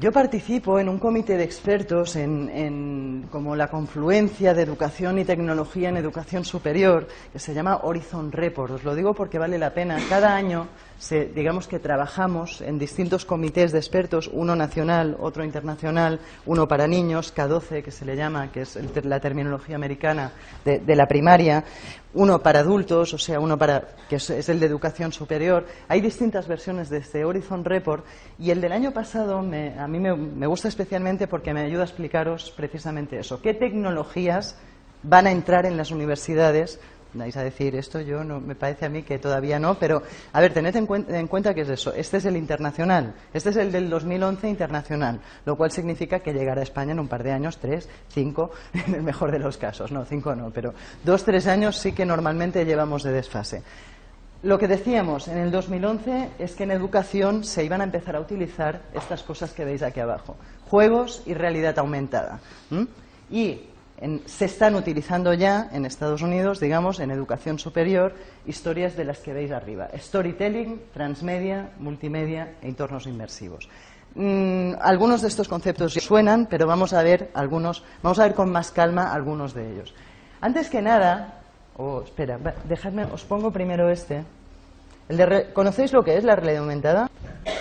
Yo participo en un comité de expertos en, en, como la confluencia de educación y tecnología en educación superior, que se llama Horizon Report. Os lo digo porque vale la pena. Cada año, digamos que trabajamos en distintos comités de expertos, uno nacional, otro internacional, uno para niños, K12, que se le llama, que es el, la terminología americana de, la primaria, uno para adultos, o sea, uno para que es, el de educación superior. Hay distintas versiones de este Horizon Report y el del año pasado me, a mí me, gusta especialmente porque me ayuda a explicaros precisamente eso. ¿Qué tecnologías van a entrar en las universidades? Vais a decir esto, yo no me parece a mí que todavía no, pero a ver, tened en, cuen en cuenta que es eso. Este es el internacional, este es el del 2011 internacional, lo cual significa que llegará a España en un par de años, tres, cinco, en el mejor de los casos, no, cinco no, pero dos, tres años sí que normalmente llevamos de desfase. Lo que decíamos en el 2011 es que en educación se iban a empezar a utilizar estas cosas que veis aquí abajo, juegos y realidad aumentada. Y en, se están utilizando ya en Estados Unidos, digamos, en educación superior, historias de las que veis arriba. Storytelling, transmedia, multimedia e entornos inmersivos. Mm, algunos de estos conceptos suenan, pero vamos a ver algunos, vamos a ver con más calma algunos de ellos. Antes que nada, oh, espera, dejadme, os pongo primero este. El de re, ¿Conocéis lo que es la realidad aumentada?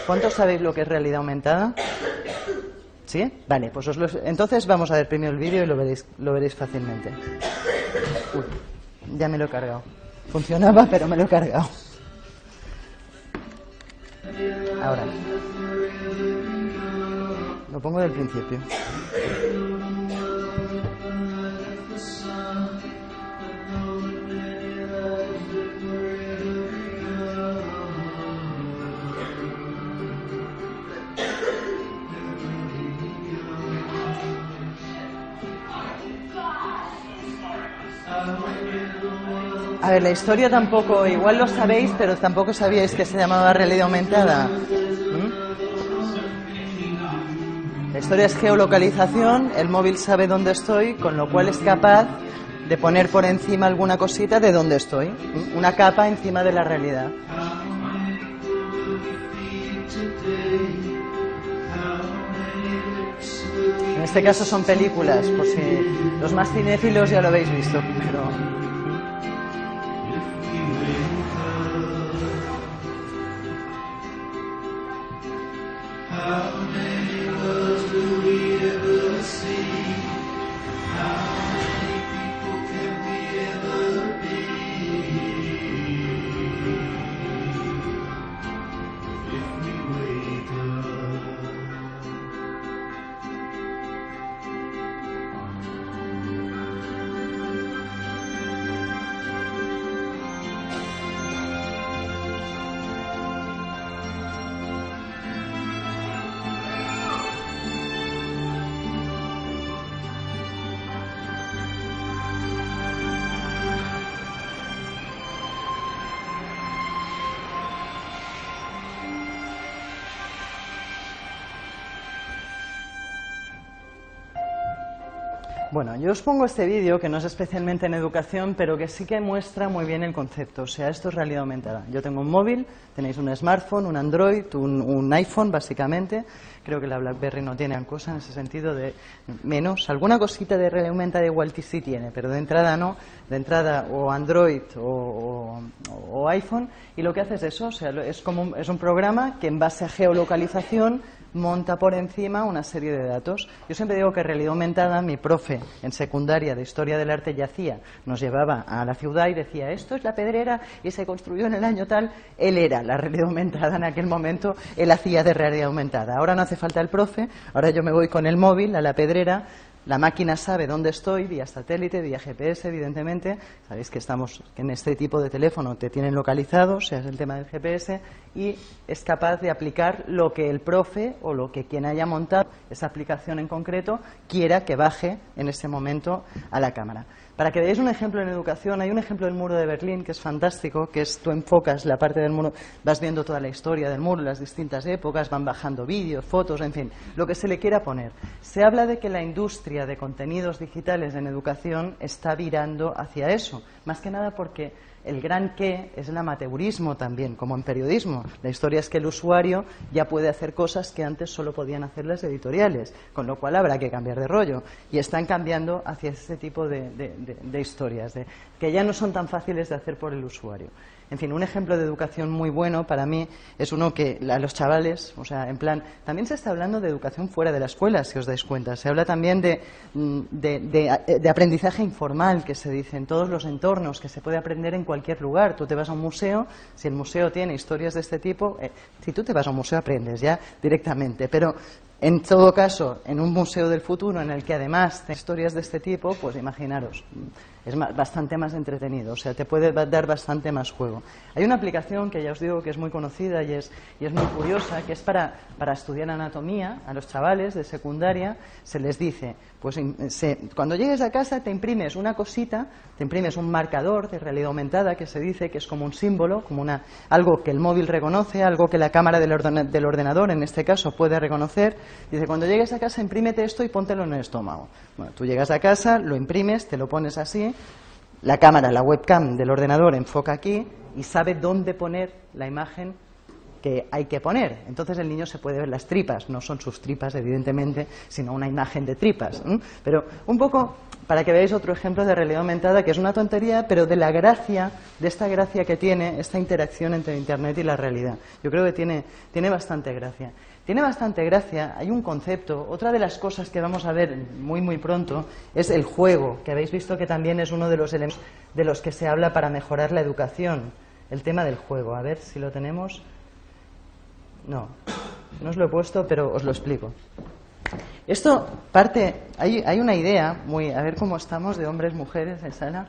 ¿Cuántos sabéis lo que es realidad aumentada? ¿Sí? Vale, pues os entonces vamos a ver primero el vídeo y lo veréis, lo veréis fácilmente. Uy, ya me lo he cargado. Funcionaba, pero me lo he cargado. Ahora. Lo pongo del principio. A ver, la historia tampoco, igual lo sabéis, pero tampoco sabíais que se llamaba realidad aumentada. ¿Mm? La historia es geolocalización, el móvil sabe dónde estoy, con lo cual es capaz de poner por encima alguna cosita de dónde estoy, ¿Mm? una capa encima de la realidad. En este caso son películas, por si los más cinéfilos ya lo habéis visto, pero os pongo este vídeo que no es especialmente en educación, pero que sí que muestra muy bien el concepto. O sea, esto es realidad aumentada. Yo tengo un móvil, tenéis un smartphone, un Android, un, un iPhone, básicamente. Creo que la BlackBerry no tiene cosa en ese sentido de menos. Alguna cosita de realidad aumentada igual que sí tiene, pero de entrada no. De entrada o Android o, o, o iPhone. Y lo que hace es eso. O sea, es, como un, es un programa que en base a geolocalización monta por encima una serie de datos. Yo siempre digo que realidad aumentada, mi profe en secundaria de Historia del Arte ya hacía, nos llevaba a la ciudad y decía, esto es la pedrera y se construyó en el año tal. Él era la realidad aumentada en aquel momento, él hacía de realidad aumentada. Ahora no hace falta el profe, ahora yo me voy con el móvil a la pedrera, la máquina sabe dónde estoy vía satélite, vía GPS, evidentemente. Sabéis que estamos en este tipo de teléfono te tienen localizado, sea, el tema del GPS, y es capaz de aplicar lo que el profe o lo que quien haya montado esa aplicación en concreto quiera que baje en ese momento a la cámara. Para que veáis un ejemplo en educación, hay un ejemplo del muro de Berlín que es fantástico, que es tú enfocas la parte del muro, vas viendo toda la historia del muro, las distintas épocas, van bajando vídeos, fotos, en fin, lo que se le quiera poner. Se habla de que la industria de contenidos digitales en educación está virando hacia eso, más que nada porque el gran qué es el amateurismo también, como en periodismo. La historia es que el usuario ya puede hacer cosas que antes solo podían hacer las editoriales, con lo cual habrá que cambiar de rollo. Y están cambiando hacia ese tipo de, de historias, que ya no son tan fáciles de hacer por el usuario. En fin, un ejemplo de educación muy bueno para mí es uno que a los chavales, o sea, en plan, también se está hablando de educación fuera de la escuela, si os dais cuenta. Se habla también de, de, aprendizaje informal, que se dice en todos los entornos, que se puede aprender en cualquier lugar. Tú te vas a un museo, si el museo tiene historias de este tipo, eh, si tú te vas a un museo aprendes ya directamente. Pero en todo caso, en un museo del futuro en el que además hay historias de este tipo, pues imaginaros, es bastante más entretenido, o sea, te puede dar bastante más juego. Hay una aplicación que ya os digo que es muy conocida y es, y es muy curiosa, que es para, para estudiar anatomía a los chavales de secundaria, se les dice, pues cuando llegues a casa te imprimes una cosita, te imprimes un marcador de realidad aumentada que se dice que es como un símbolo, como una, algo que el móvil reconoce, algo que la cámara del, del ordenador en este caso puede reconocer. Dice, cuando llegues a casa imprímete esto y póntelo en el estómago. Bueno, tú llegas a casa, lo imprimes, te lo pones así, la cámara, la webcam del ordenador enfoca aquí y sabe dónde poner la imagen que hay que poner. Entonces el niño se puede ver las tripas, no son sus tripas, evidentemente, sino una imagen de tripas. Pero un poco para que veáis otro ejemplo de realidad aumentada, que es una tontería, pero de la gracia, de esta gracia que tiene esta interacción entre Internet y la realidad. Yo creo que tiene, tiene bastante gracia. Tiene bastante gracia, hay un concepto, otra de las cosas que vamos a ver muy muy pronto es el juego, que habéis visto que también es uno de los elementos de los que se habla para mejorar la educación, el tema del juego. A ver si lo tenemos. No, no os lo he puesto, pero os lo explico. Esto parte, hay, hay una idea, muy, a ver cómo estamos de hombres, mujeres en sala.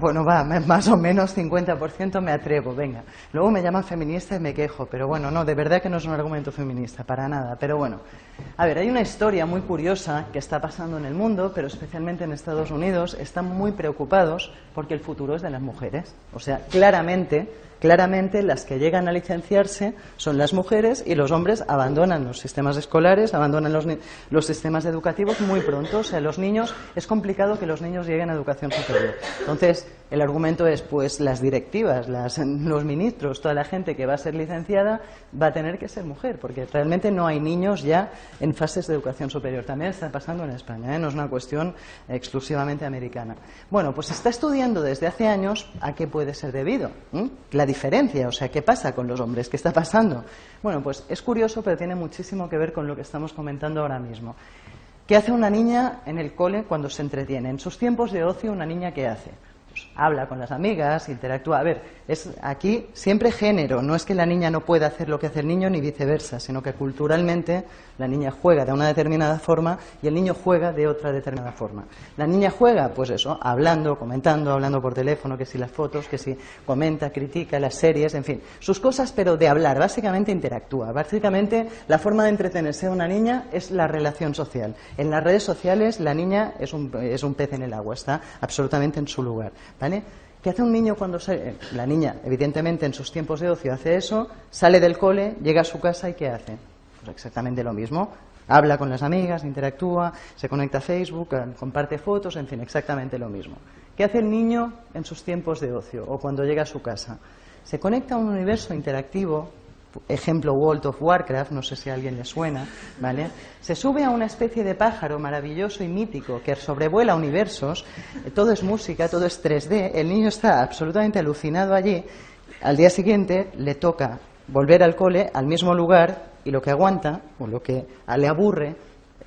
Bueno, va, más o menos 50% me atrevo, venga. Luego me llaman feminista y me quejo, pero bueno, no, de verdad que no es un argumento feminista, para nada. Pero bueno, a ver, hay una historia muy curiosa que está pasando en el mundo, pero especialmente en Estados Unidos. Están muy preocupados porque el futuro es de las mujeres. O sea, claramente Claramente las que llegan a licenciarse son las mujeres y los hombres abandonan los sistemas escolares, abandonan los, los, sistemas educativos muy pronto. O sea, los niños, es complicado que los niños lleguen a educación superior. Entonces, el argumento es, pues las directivas, los ministros, toda la gente que va a ser licenciada va a tener que ser mujer, porque realmente no hay niños ya en fases de educación superior. También está pasando en España, ¿eh? no es una cuestión exclusivamente americana. Bueno, pues se está estudiando desde hace años a qué puede ser debido. La diferencia, o sea, ¿qué pasa con los hombres? ¿Qué está pasando? Bueno, pues es curioso, pero tiene muchísimo que ver con lo que estamos comentando ahora mismo. ¿Qué hace una niña en el cole cuando se entretiene? En sus tiempos de ocio, ¿una niña qué hace? Habla con las amigas, interactúa. A ver, es aquí siempre género, no es que la niña no pueda hacer lo que hace el niño ni viceversa, sino que culturalmente la niña juega de una determinada forma y el niño juega de otra determinada forma. La niña juega, pues eso, hablando, comentando, hablando por teléfono, que si las fotos, que si comenta, critica las series, en fin, sus cosas, pero de hablar, básicamente interactúa. Básicamente la forma de entretenerse de una niña es la relación social. En las redes sociales la niña es un, es un pez en el agua, está absolutamente en su lugar. ¿Vale? ¿Qué hace un niño cuando sale? La niña, evidentemente, en sus tiempos de ocio hace eso, sale del cole, llega a su casa y ¿qué hace? Exactamente lo mismo. Habla con las amigas, interactúa, se conecta a Facebook, eh, comparte fotos, en fin, exactamente lo mismo. ¿Qué hace el niño en sus tiempos de ocio o cuando llega a su casa? Se conecta a un universo interactivo ejemplo World of Warcraft, no sé si a alguien le suena, ¿vale? Se sube a una especie de pájaro maravilloso y mítico que sobrevuela universos, eh, todo es música, todo es 3D, el niño está absolutamente alucinado allí, al día siguiente le toca volver al cole, al mismo lugar, y lo que aguanta, o lo que le aburre,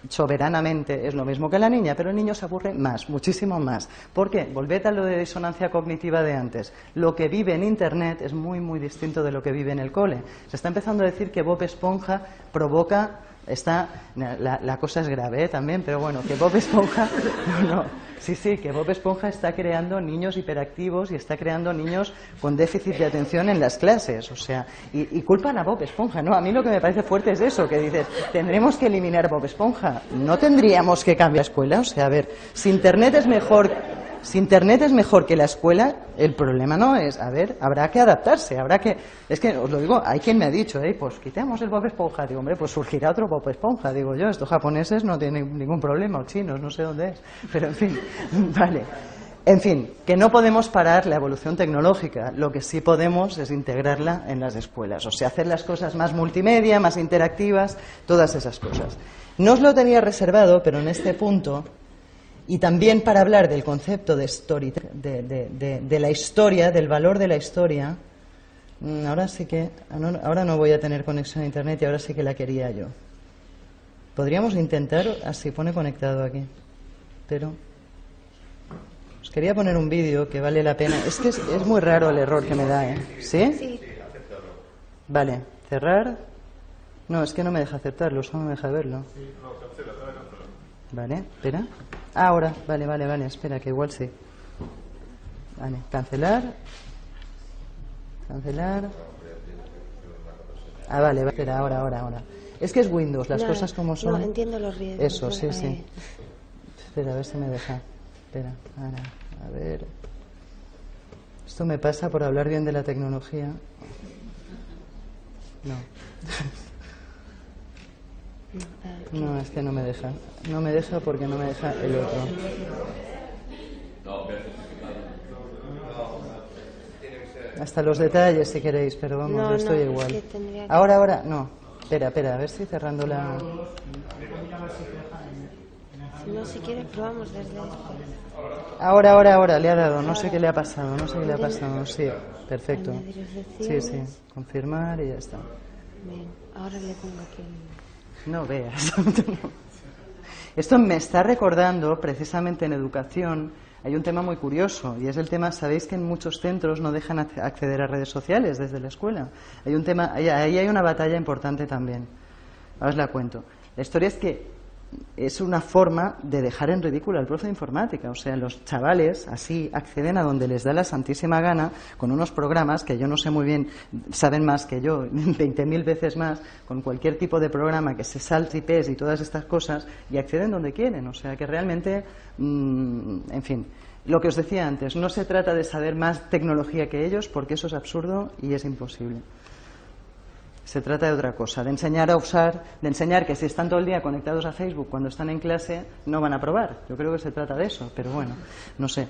soberanamente es lo mismo que la niña, pero el niño se aburre más, muchísimo más. ¿Por qué? Volved a lo de disonancia cognitiva de antes. Lo que vive en Internet es muy, muy distinto de lo que vive en el cole. Se está empezando a decir que Bob Esponja provoca está, la, cosa es grave ¿eh? también, pero bueno, que Bob Esponja, no, no, sí, sí, que Bob Esponja está creando niños hiperactivos y está creando niños con déficit de atención en las clases, o sea, y, y culpan a Bob Esponja, ¿no? A mí lo que me parece fuerte es eso, que dices, tendremos que eliminar Bob Esponja, no tendríamos que cambiar escuela, o sea, a ver, si Internet es mejor si Internet es mejor que la escuela, el problema no es, a ver, habrá que adaptarse, habrá que... Es que, os lo digo, hay quien me ha dicho, eh, pues quitemos el Bob Esponja. Digo, hombre, pues surgirá otro Bob Esponja. Digo yo, estos japoneses no tienen ningún problema, o chinos, no sé dónde es. Pero, en fin, vale. En fin, que no podemos parar la evolución tecnológica, lo que sí podemos es integrarla en las escuelas, o sea, hacer las cosas más multimedia, más interactivas, todas esas cosas. No os lo tenía reservado, pero en este punto y también para hablar del concepto de, story, de, de, de, la historia, del valor de la historia. Mm, ahora sí que, ahora no voy a tener conexión a internet y ahora sí que la quería yo. Podríamos intentar, así pone conectado aquí, pero os quería poner un vídeo que vale la pena. Es que es, es, muy raro el error que me da, ¿eh? ¿Sí? Sí. Vale, cerrar. No, es que no me deja aceptarlo, solo me deja verlo. Vale, espera. Ahora, vale, vale, vale, espera, que igual sí. Vale, cancelar. Cancelar. Ah, vale, espera, ahora, ahora, ahora. Es que es Windows, las cosas como son. No, entiendo los riesgos. Eso, sí, sí. Espera, a ver si me deja. Espera, ahora, a ver. Esto me pasa por hablar bien de la tecnología. No. No, es que no me deja. No me deja porque no me deja el otro. Hasta los detalles si queréis, pero vamos, No, yo estoy no, igual. es que Ahora, ahora, no. Espera, espera, a ver si cerrando la. Si no, si quieres, probamos desde. Ahora, ahora, ahora, le ha dado. No sé qué le ha pasado, no sé qué le ha pasado. Sí, perfecto. Sí, sí. Confirmar y ya está. Bien, ahora le pongo aquí. No veas. Esto me está recordando, precisamente en educación, hay un tema muy curioso y es el tema, sabéis que en muchos centros no dejan ac- acceder a redes sociales desde la escuela. Hay un tema, ahí hay una batalla importante también. Ahora os la cuento. La historia es que es una forma de dejar en ridículo al profe de informática. O sea, los chavales así acceden a donde les da la santísima gana con unos programas que yo no sé muy bien, saben más que yo, 20.000 veces más, con cualquier tipo de programa que se salte IPs y todas estas cosas y acceden donde quieren. O sea, que realmente, mm, en fin. Lo que os decía antes, no se trata de saber más tecnología que ellos, porque eso es absurdo y es imposible. Se trata de otra cosa, de enseñar a usar, de enseñar que si están todo el día conectados a Facebook cuando están en clase, no van a probar. Yo creo que se trata de eso, pero bueno, no sé.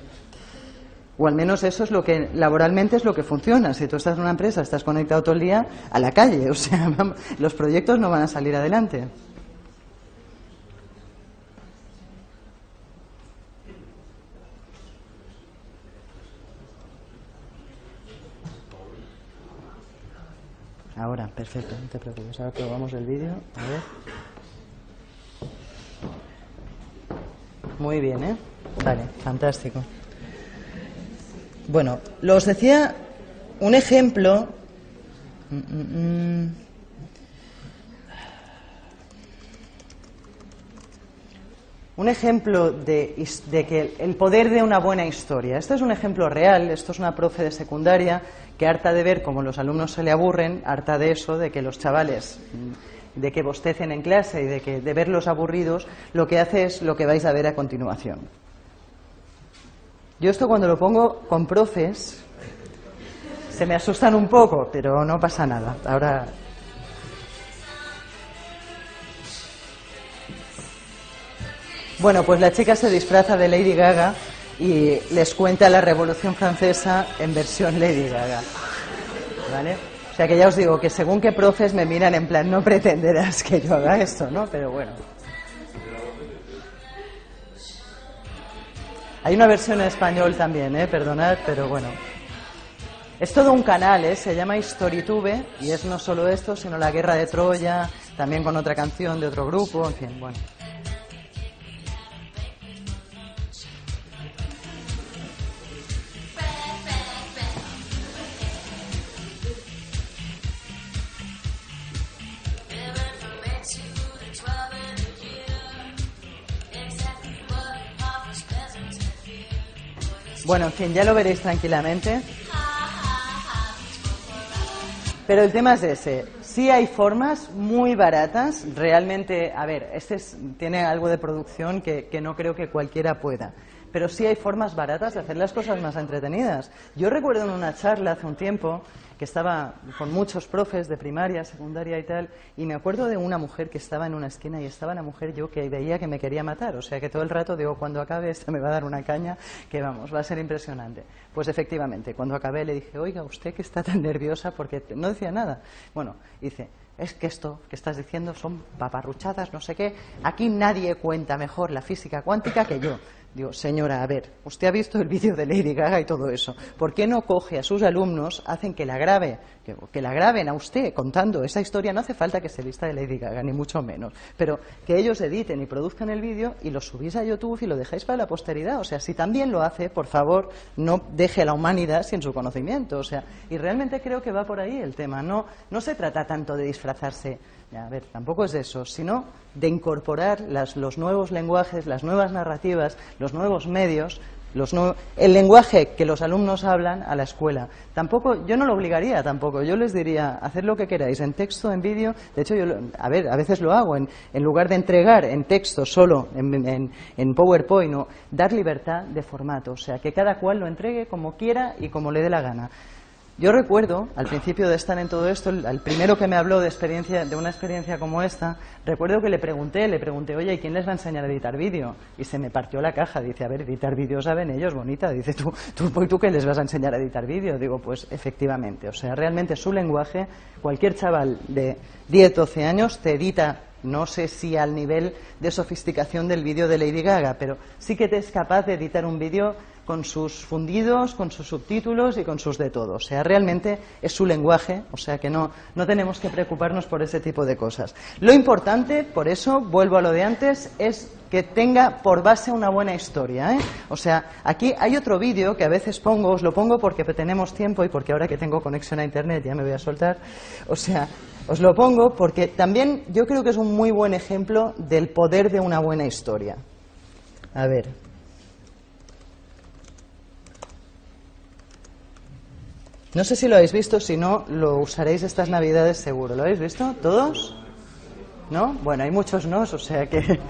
O al menos eso es lo que laboralmente es lo que funciona. Si tú estás en una empresa, estás conectado todo el día a la calle, o sea, los proyectos no van a salir adelante. Ahora, perfecto, no te preocupes. Ahora probamos el vídeo. A ver. Muy bien, ¿eh? Vale, fantástico. Bueno, los decía un ejemplo. Un ejemplo de, de que el poder de una buena historia. Este es un ejemplo real. Esto es una profe de secundaria que harta de ver cómo los alumnos se le aburren, harta de eso, de que los chavales, de que bostecen en clase y de que de verlos aburridos, lo que hace es lo que vais a ver a continuación. Yo esto cuando lo pongo con profes se me asustan un poco, pero no pasa nada. Ahora Bueno, pues la chica se disfraza de Lady Gaga y les cuenta la Revolución Francesa en versión Lady Gaga. ¿Vale? O sea que ya os digo que según qué profes me miran en plan, no pretenderás que yo haga esto, ¿no? Pero bueno. Hay una versión en español también, ¿eh? Perdonad, pero bueno. Es todo un canal, ¿eh? Se llama Storytube y es no solo esto, sino la Guerra de Troya, también con otra canción de otro grupo, en fin, bueno. Bueno, en fin, ya lo veréis tranquilamente. Pero el tema es ese. Sí hay formas muy baratas, realmente, a ver, este tiene algo de producción que, que no creo que cualquiera pueda pero sí hay formas baratas de hacer las cosas más entretenidas. Yo recuerdo en una charla hace un tiempo que estaba con muchos profes de primaria, secundaria y tal, y me acuerdo de una mujer que estaba en una esquina y estaba la mujer yo que veía que me quería matar, o sea que todo el rato digo, cuando acabe esta me va a dar una caña que vamos, va a ser impresionante. Pues efectivamente, cuando acabé le dije, oiga, usted que está tan nerviosa porque no decía nada. Bueno, dice, es que esto que estás diciendo son paparruchadas, no sé qué, aquí nadie cuenta mejor la física cuántica que yo. Digo, señora, a ver, usted ha visto el vídeo de Lady Gaga y todo eso. ¿Por qué no coge a sus alumnos, hacen que la grabe, que, la graben a usted contando esa historia? No hace falta que se vista de Lady Gaga, ni mucho menos. Pero que ellos editen y produzcan el vídeo y lo subís a YouTube y lo dejáis para la posteridad. O sea, si también lo hace, por favor, no deje a la humanidad sin su conocimiento. O sea, y realmente creo que va por ahí el tema. No, no se trata tanto de disfrazarse a ver, tampoco es eso, sino de incorporar los nuevos lenguajes, las nuevas narrativas, los nuevos medios, el lenguaje que los alumnos hablan a la escuela. Tampoco, yo no lo obligaría tampoco, yo les diría, hacer lo que queráis, en texto, en vídeo. De hecho, yo, a ver, a veces lo hago, en, lugar de entregar en texto solo, en, en PowerPoint, dar libertad de formato, o sea, que cada cual lo entregue como quiera y como le dé la gana. Yo recuerdo, al principio de estar en todo esto, el, primero que me habló de, experiencia, de una experiencia como esta, recuerdo que le pregunté, le pregunté, oye, ¿y quién les va a enseñar a editar vídeo? Y se me partió la caja. Dice, a ver, editar vídeo saben ellos, bonita. Dice, ¿tú, tú, ¿tú qué les vas a enseñar a editar vídeo? Digo, pues efectivamente. O sea, realmente su lenguaje, cualquier chaval de 10, 12 años te edita no sé si al nivel de sofisticación del vídeo de Lady Gaga, pero sí que te es capaz de editar un vídeo con sus fundidos, con sus subtítulos y con sus de todo. O sea, realmente es su lenguaje, o sea que no, no tenemos que preocuparnos por ese tipo de cosas. Lo importante, por eso, vuelvo a lo de antes, es que tenga por base una buena historia. ¿eh? O sea, aquí hay otro vídeo que a veces pongo, os lo pongo porque tenemos tiempo y porque ahora que tengo conexión a Internet ya me voy a soltar. O sea, os lo pongo porque también yo creo que es un muy buen ejemplo del poder de una buena historia. A ver. No sé si lo habéis visto, si no, lo usaréis estas navidades seguro. ¿Lo habéis visto? ¿Todos? ¿No? Bueno, hay muchos no, o sea que...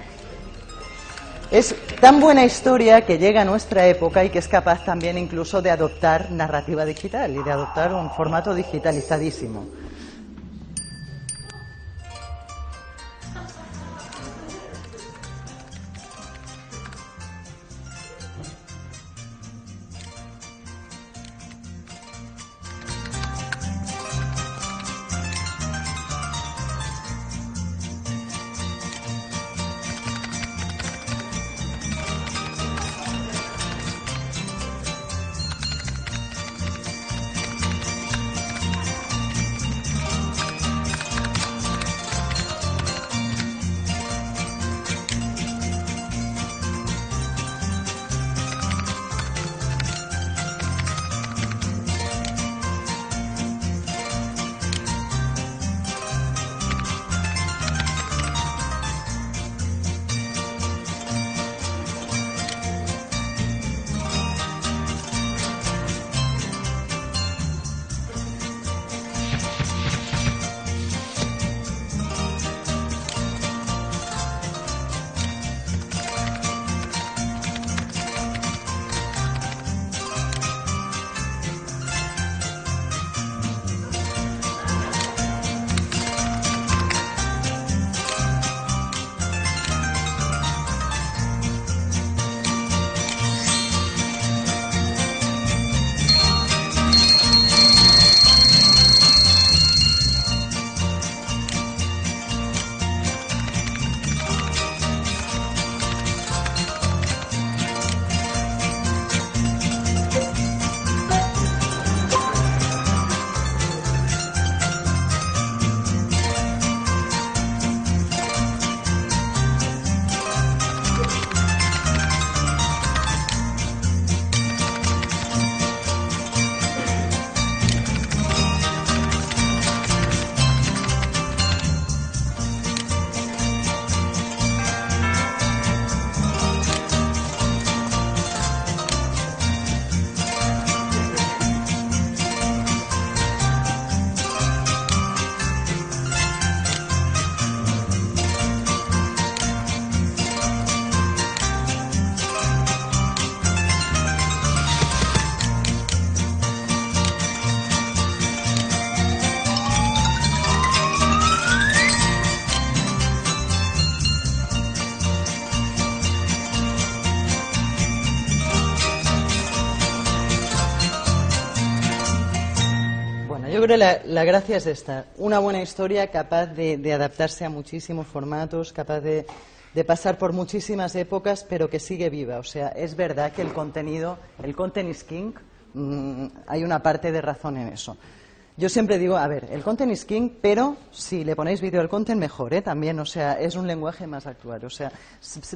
Es tan buena historia que llega a nuestra época y que es capaz también incluso de adoptar narrativa digital y de adoptar un formato digitalizadísimo. Creo que la, gracia es esta. Una buena historia capaz de, adaptarse a muchísimos formatos, capaz de, pasar por muchísimas épocas, pero que sigue viva. O sea, es verdad que el contenido, el content is king, mm, hay una parte de razón en eso. Yo siempre digo, a ver, el content is king, pero si le ponéis vídeo al content, mejor, ¿eh? También, o sea, es un lenguaje más actual. O sea,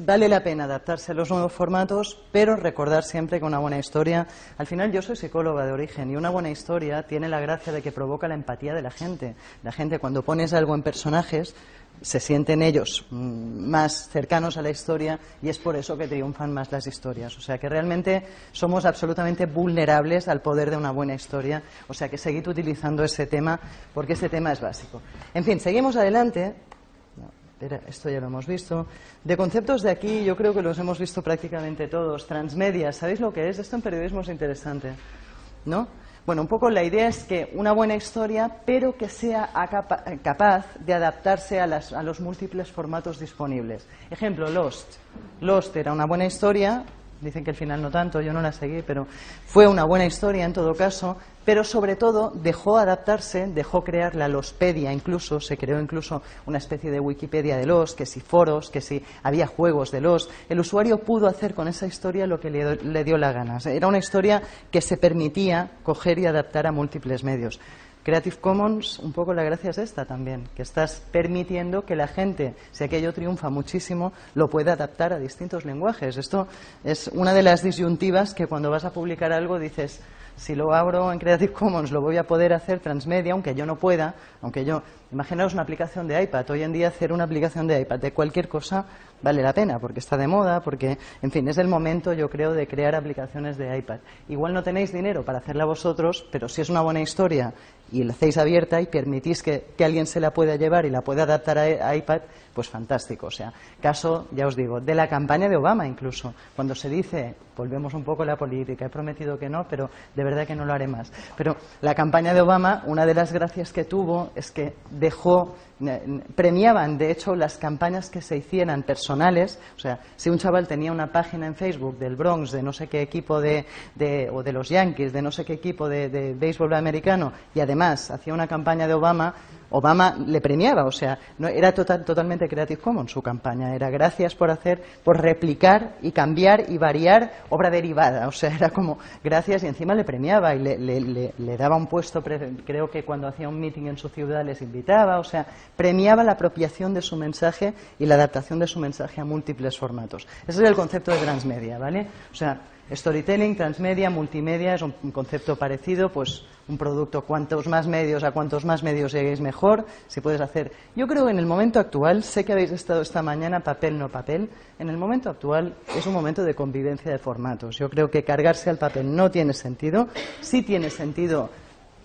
vale la pena adaptarse a los nuevos formatos, pero recordar siempre que una buena historia. Al final, yo soy psicóloga de origen y una buena historia tiene la gracia de que provoca la empatía de la gente. La gente, cuando pones algo en personajes, se sienten ellos mm, más cercanos a la historia y es por eso que triunfan más las historias. O sea que realmente somos absolutamente vulnerables al poder de una buena historia. O sea que seguid utilizando ese tema porque ese tema es básico. En fin, seguimos adelante. esto ya lo hemos visto. De conceptos de aquí, yo creo que los hemos visto prácticamente todos. Transmedia, ¿sabéis lo que es? Esto en periodismo es interesante. ¿No? Bueno, un poco la idea es que una buena historia, pero que sea capaz de adaptarse a, a, los múltiples formatos disponibles. Ejemplo, Lost. Lost era una buena historia, Dicen que el final no tanto, yo no la seguí, pero fue una buena historia en todo caso, pero sobre todo dejó adaptarse, dejó crear la Lospedia incluso, se creó incluso una especie de Wikipedia de los, que si foros, que si había juegos de los. El usuario pudo hacer con esa historia lo que le, le dio la gana. Era una historia que se permitía coger y adaptar a múltiples medios. Creative Commons, un poco la gracia es esta también, que estás permitiendo que la gente, si aquello triunfa muchísimo, lo pueda adaptar a distintos lenguajes. Esto es una de las disyuntivas que cuando vas a publicar algo dices, si lo abro en Creative Commons lo voy a poder hacer transmedia, aunque yo no pueda, aunque yo, imaginaos una aplicación de iPad, hoy en día hacer una aplicación de iPad de cualquier cosa vale la pena, porque está de moda, porque, en fin, es el momento, yo creo, de crear aplicaciones de iPad. Igual no tenéis dinero para hacerla vosotros, pero si es una buena historia y la hacéis abierta y permitís que, alguien se la pueda llevar y la pueda adaptar a, iPad, pues fantástico. O sea, caso, ya os digo, de la campaña de Obama incluso, cuando se dice, volvemos un poco a la política, he prometido que no, pero de verdad que no lo haré más. Pero la campaña de Obama, una de las gracias que tuvo es que dejó premiaban, de hecho, las campañas que se hicieran personales. O sea, si un chaval tenía una página en Facebook del Bronx, de no sé qué equipo de, o de los Yankees, de no sé qué equipo de, de béisbol americano, y además hacía una campaña de Obama, Obama le premiaba, o sea, no, era totalmente Creative Commons su campaña, era gracias por hacer, por replicar y cambiar y variar obra derivada, o sea, era como gracias y encima le premiaba y le, daba un puesto, creo que cuando hacía un meeting en su ciudad les invitaba, o sea, premiaba la apropiación de su mensaje y la adaptación de su mensaje a múltiples formatos. Ese es el concepto de transmedia, ¿vale? O sea, Storytelling, transmedia, multimedia es un concepto parecido, pues un producto, cuantos más medios, a cuantos más medios lleguéis mejor, si puedes hacer. Yo creo que en el momento actual, sé que habéis estado esta mañana papel no papel, en el momento actual es un momento de convivencia de formatos. Yo creo que cargarse al papel no tiene sentido, sí tiene sentido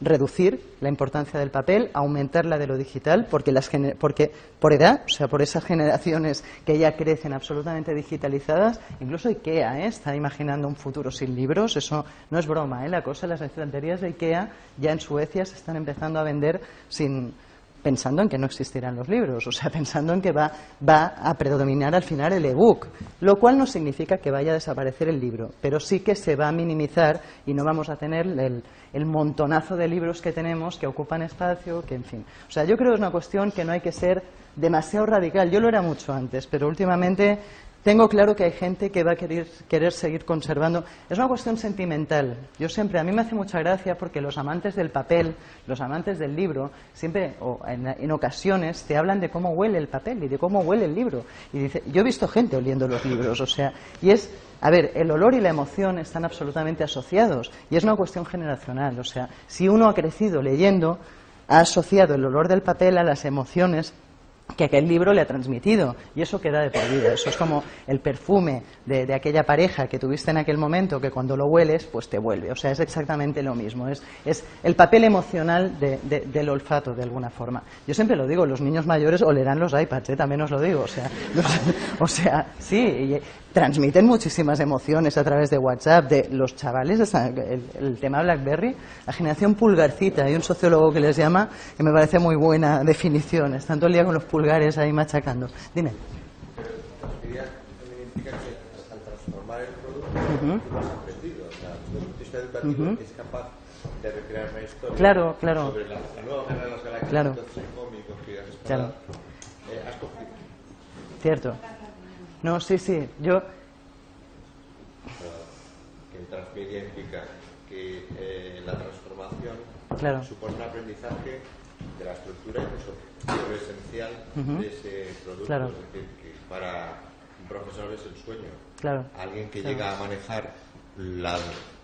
reducir la importancia del papel, aumentar la de lo digital, porque, las porque por edad, o sea, por esas generaciones que ya crecen absolutamente digitalizadas, incluso IKEA ¿eh? está imaginando un futuro sin libros, eso no es broma, ¿eh? la cosa, las estanterías de IKEA ya en Suecia se están empezando a vender sin pensando en que no existirán los libros, o sea, pensando en que va, va a predominar al final el ebook, lo cual no significa que vaya a desaparecer el libro, pero sí que se va a minimizar y no vamos a tener el, el montonazo de libros que tenemos que ocupan espacio, que en fin. O sea, yo creo que es una cuestión que no hay que ser demasiado radical. Yo lo era mucho antes, pero últimamente tengo claro que hay gente que va a querer, querer, seguir conservando. Es una cuestión sentimental. Yo siempre, a mí me hace mucha gracia porque los amantes del papel, los amantes del libro, siempre, o en, ocasiones, te hablan de cómo huele el papel y de cómo huele el libro. Y dice, yo he visto gente oliendo los libros, o sea, y es, a ver, el olor y la emoción están absolutamente asociados y es una cuestión generacional. O sea, si uno ha crecido leyendo, ha asociado el olor del papel a las emociones que aquel libro le ha transmitido y eso queda de por vida. Eso es como el perfume de, aquella pareja que tuviste en aquel momento que cuando lo hueles pues te vuelve. O sea, es exactamente lo mismo. Es, es el papel emocional del olfato de alguna forma. Yo siempre lo digo, los niños mayores olerán los iPads, ¿eh? también os lo digo. O sea, o sea sí, transmiten muchísimas emociones a través de WhatsApp. De los chavales, el, el tema BlackBerry, la generación pulgarcita. Hay un sociólogo que les llama que me parece muy buena definición. Están todo el día con los pulgares ahí machacando. Dime. significa que al transformar el producto, uh -huh. uh que es capaz de recrear una historia claro, claro. sobre la, la nueva guerra de las galaxias, Claro. entonces cómicos que has Claro. explorado, eh, has cogido Cierto. No, sí, sí. Yo, que transmedia implica que eh, la transformación Claro. supone un aprendizaje de la estructura incluso de lo esencial Ujú. de ese producto. Claro. Es decir, que para un profesor es el sueño. Claro. Alguien que llega a manejar la-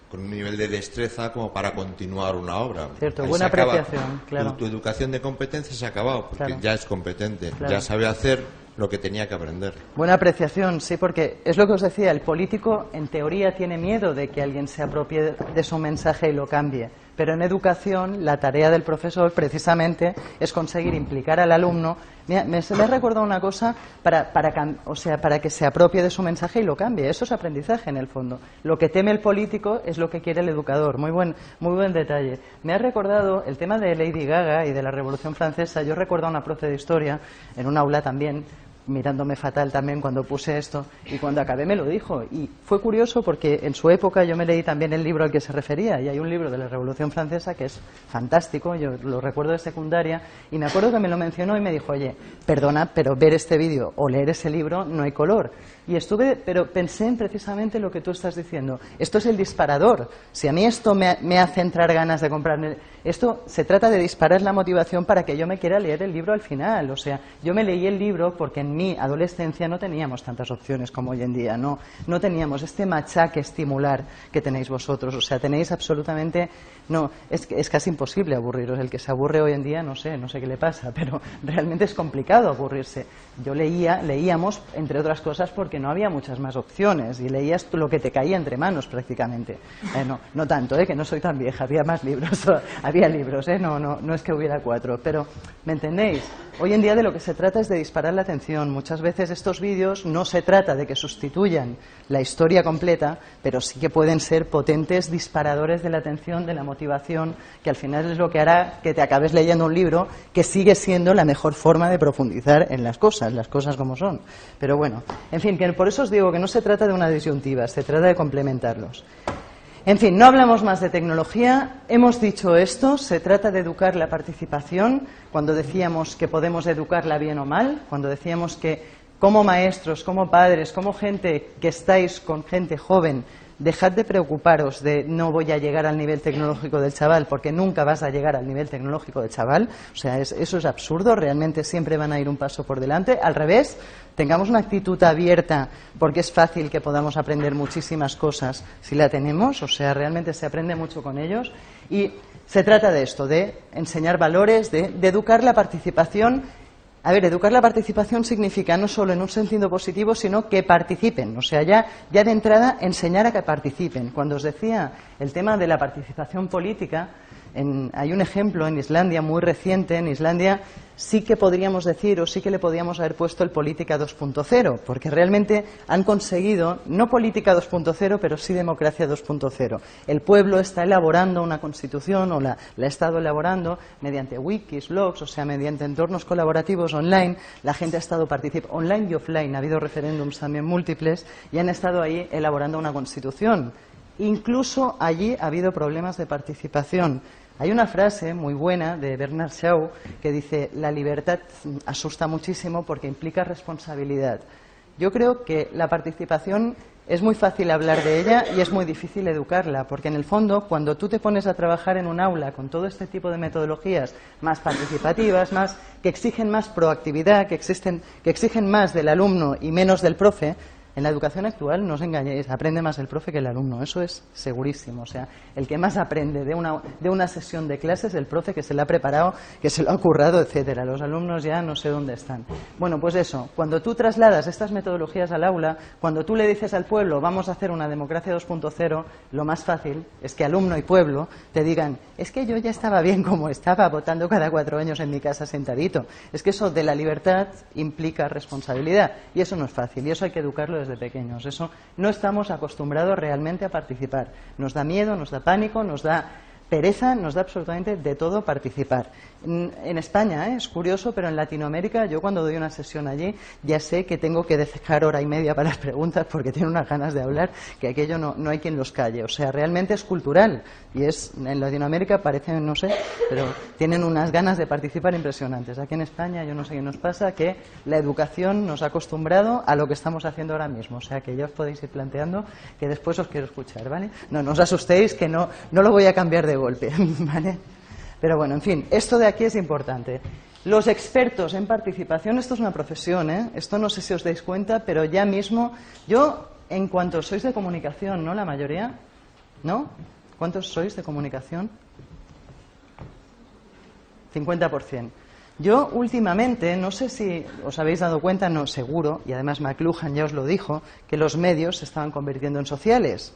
con un nivel de destreza como para continuar una obra. Cierto, Ahí buena acaba. apreciación, claro. Tu, tu educación de competencia se ha acabado porque ya es competente, ya sabe hacer lo que tenía que aprender. Buena apreciación, sí, porque es lo que os decía, el político en teoría tiene miedo de que alguien se apropie de su mensaje y lo cambie, pero en educación la tarea del profesor precisamente es conseguir implicar al alumno. Mira, me, me recordado una cosa para, para, o sea, para que se apropie de su mensaje y lo cambie. Eso es aprendizaje en el fondo. Lo que teme el político es lo que quiere el educador. Muy buen, muy buen detalle. Me ha recordado el tema de Lady Gaga y de la Revolución Francesa. Yo recuerdo una profe de historia en un aula también mirándome fatal también cuando puse esto y cuando acabé me lo dijo y fue curioso porque en su época yo me leí también el libro al que se refería y hay un libro de la Revolución Francesa que es fantástico, yo lo recuerdo de secundaria y me acuerdo que me lo mencionó y me dijo, oye, perdona, pero ver este vídeo o leer ese libro no hay color. Y estuve, pero pensé en precisamente lo que tú estás diciendo. Esto es el disparador. Si a mí esto me, hace entrar ganas de comprarme, esto se trata de disparar la motivación para que yo me quiera leer el libro al final. O sea, yo me leí el libro porque en mi adolescencia no teníamos tantas opciones como hoy en día. No, no teníamos este machaque estimular que tenéis vosotros. O sea, tenéis absolutamente, no, es, es casi imposible aburriros. El que se aburre hoy en día, no sé, no sé qué le pasa, pero realmente es complicado aburrirse. Yo leía, leíamos, entre otras cosas, porque no había muchas más opciones y leías lo que te caía entre manos prácticamente. Eh, no, no tanto, eh, que no soy tan vieja, había más libros, había libros, eh, no, no, no es que hubiera cuatro, pero ¿me entendéis? Hoy en día de lo que se trata es de disparar la atención. Muchas veces estos vídeos no se trata de que sustituyan la historia completa, pero sí que pueden ser potentes disparadores de la atención, de la motivación, que al final es lo que hará que te acabes leyendo un libro que sigue siendo la mejor forma de profundizar en las cosas, las cosas como son. Pero bueno, en fin, que por eso os digo que no se trata de una disyuntiva, se trata de complementarlos. En fin, no hablamos más de tecnología. Hemos dicho esto, se trata de educar la participación, cuando decíamos que podemos educarla bien o mal, cuando decíamos que como maestros, como padres, como gente que estáis con gente joven, dejad de preocuparos de no voy a llegar al nivel tecnológico del chaval, porque nunca vas a llegar al nivel tecnológico del chaval. O sea, es- eso es absurdo, realmente siempre van a ir un paso por delante. Al revés, tengamos una actitud abierta, porque es fácil que podamos aprender muchísimas cosas si la tenemos, o sea, realmente se aprende mucho con ellos. Y se trata de esto, de enseñar valores, de, de educar la participación. A ver, educar la participación significa no solo en un sentido positivo, sino que participen. O sea, ya, ya de entrada enseñar a que participen. Cuando os decía el tema de la participación política, en- hay un ejemplo en Islandia muy reciente. En Islandia sí que podríamos decir, o sí que le podríamos haber puesto el política 2.0, porque realmente han conseguido, no política 2.0, pero sí democracia 2.0. El pueblo está elaborando una constitución, o la, la ha estado elaborando mediante wikis, blogs, o sea, mediante entornos colaborativos online. La gente ha estado participando, online y offline, ha habido referéndums también múltiples, y han estado ahí elaborando una constitución. Incluso allí ha habido problemas de participación. Hay una frase muy buena de Bernard Shaw que dice, la libertad asusta muchísimo porque implica responsabilidad. Yo creo que la participación es muy fácil hablar de ella y es muy difícil educarla, porque en el fondo, cuando tú te pones a trabajar en un aula con todo este tipo de metodologías más participativas, más que exigen más proactividad, que, existen, que exigen más del alumno y menos del profe, en la educación actual, no os engañéis, aprende más el profe que el alumno, eso es segurísimo. O sea, el que más aprende de una, de una sesión de clases es el profe que se la ha preparado, que se lo ha currado, etcétera. Los alumnos ya no sé dónde están. Bueno, pues eso, cuando tú trasladas estas metodologías al aula, cuando tú le dices al pueblo, vamos a hacer una democracia 2.0, lo más fácil es que alumno y pueblo te digan, es que yo ya estaba bien como estaba, votando cada cuatro años en mi casa sentadito. Es que eso de la libertad implica responsabilidad y eso no es fácil y eso hay que educarlo desde pequeños. Eso no estamos acostumbrados realmente a participar. Nos da miedo, nos da pánico, nos da pereza nos da absolutamente de todo participar. En, España ¿eh? es curioso, pero en Latinoamérica yo cuando doy una sesión allí ya sé que tengo que dejar hora y media para las preguntas porque tienen unas ganas de hablar que aquello no, no hay quien los calle. O sea, realmente es cultural y es en Latinoamérica parece, no sé, pero tienen unas ganas de participar impresionantes. Aquí en España yo no sé qué nos pasa, que la educación nos ha acostumbrado a lo que estamos haciendo ahora mismo. O sea, que ya os podéis ir planteando que después os quiero escuchar, ¿vale? No, no os asustéis que no, no lo voy a cambiar de golpe, ¿vale? Pero bueno, en fin, esto de aquí es importante. Los expertos en participación, esto es una profesión, ¿eh? Esto no sé si os dais cuenta, pero ya mismo, yo, en cuanto sois de comunicación, ¿no? La mayoría, ¿no? ¿Cuántos sois de comunicación? 50%. Yo últimamente, no sé si os habéis dado cuenta, no seguro, y además McLuhan ya os lo dijo, que los medios se estaban convirtiendo en sociales.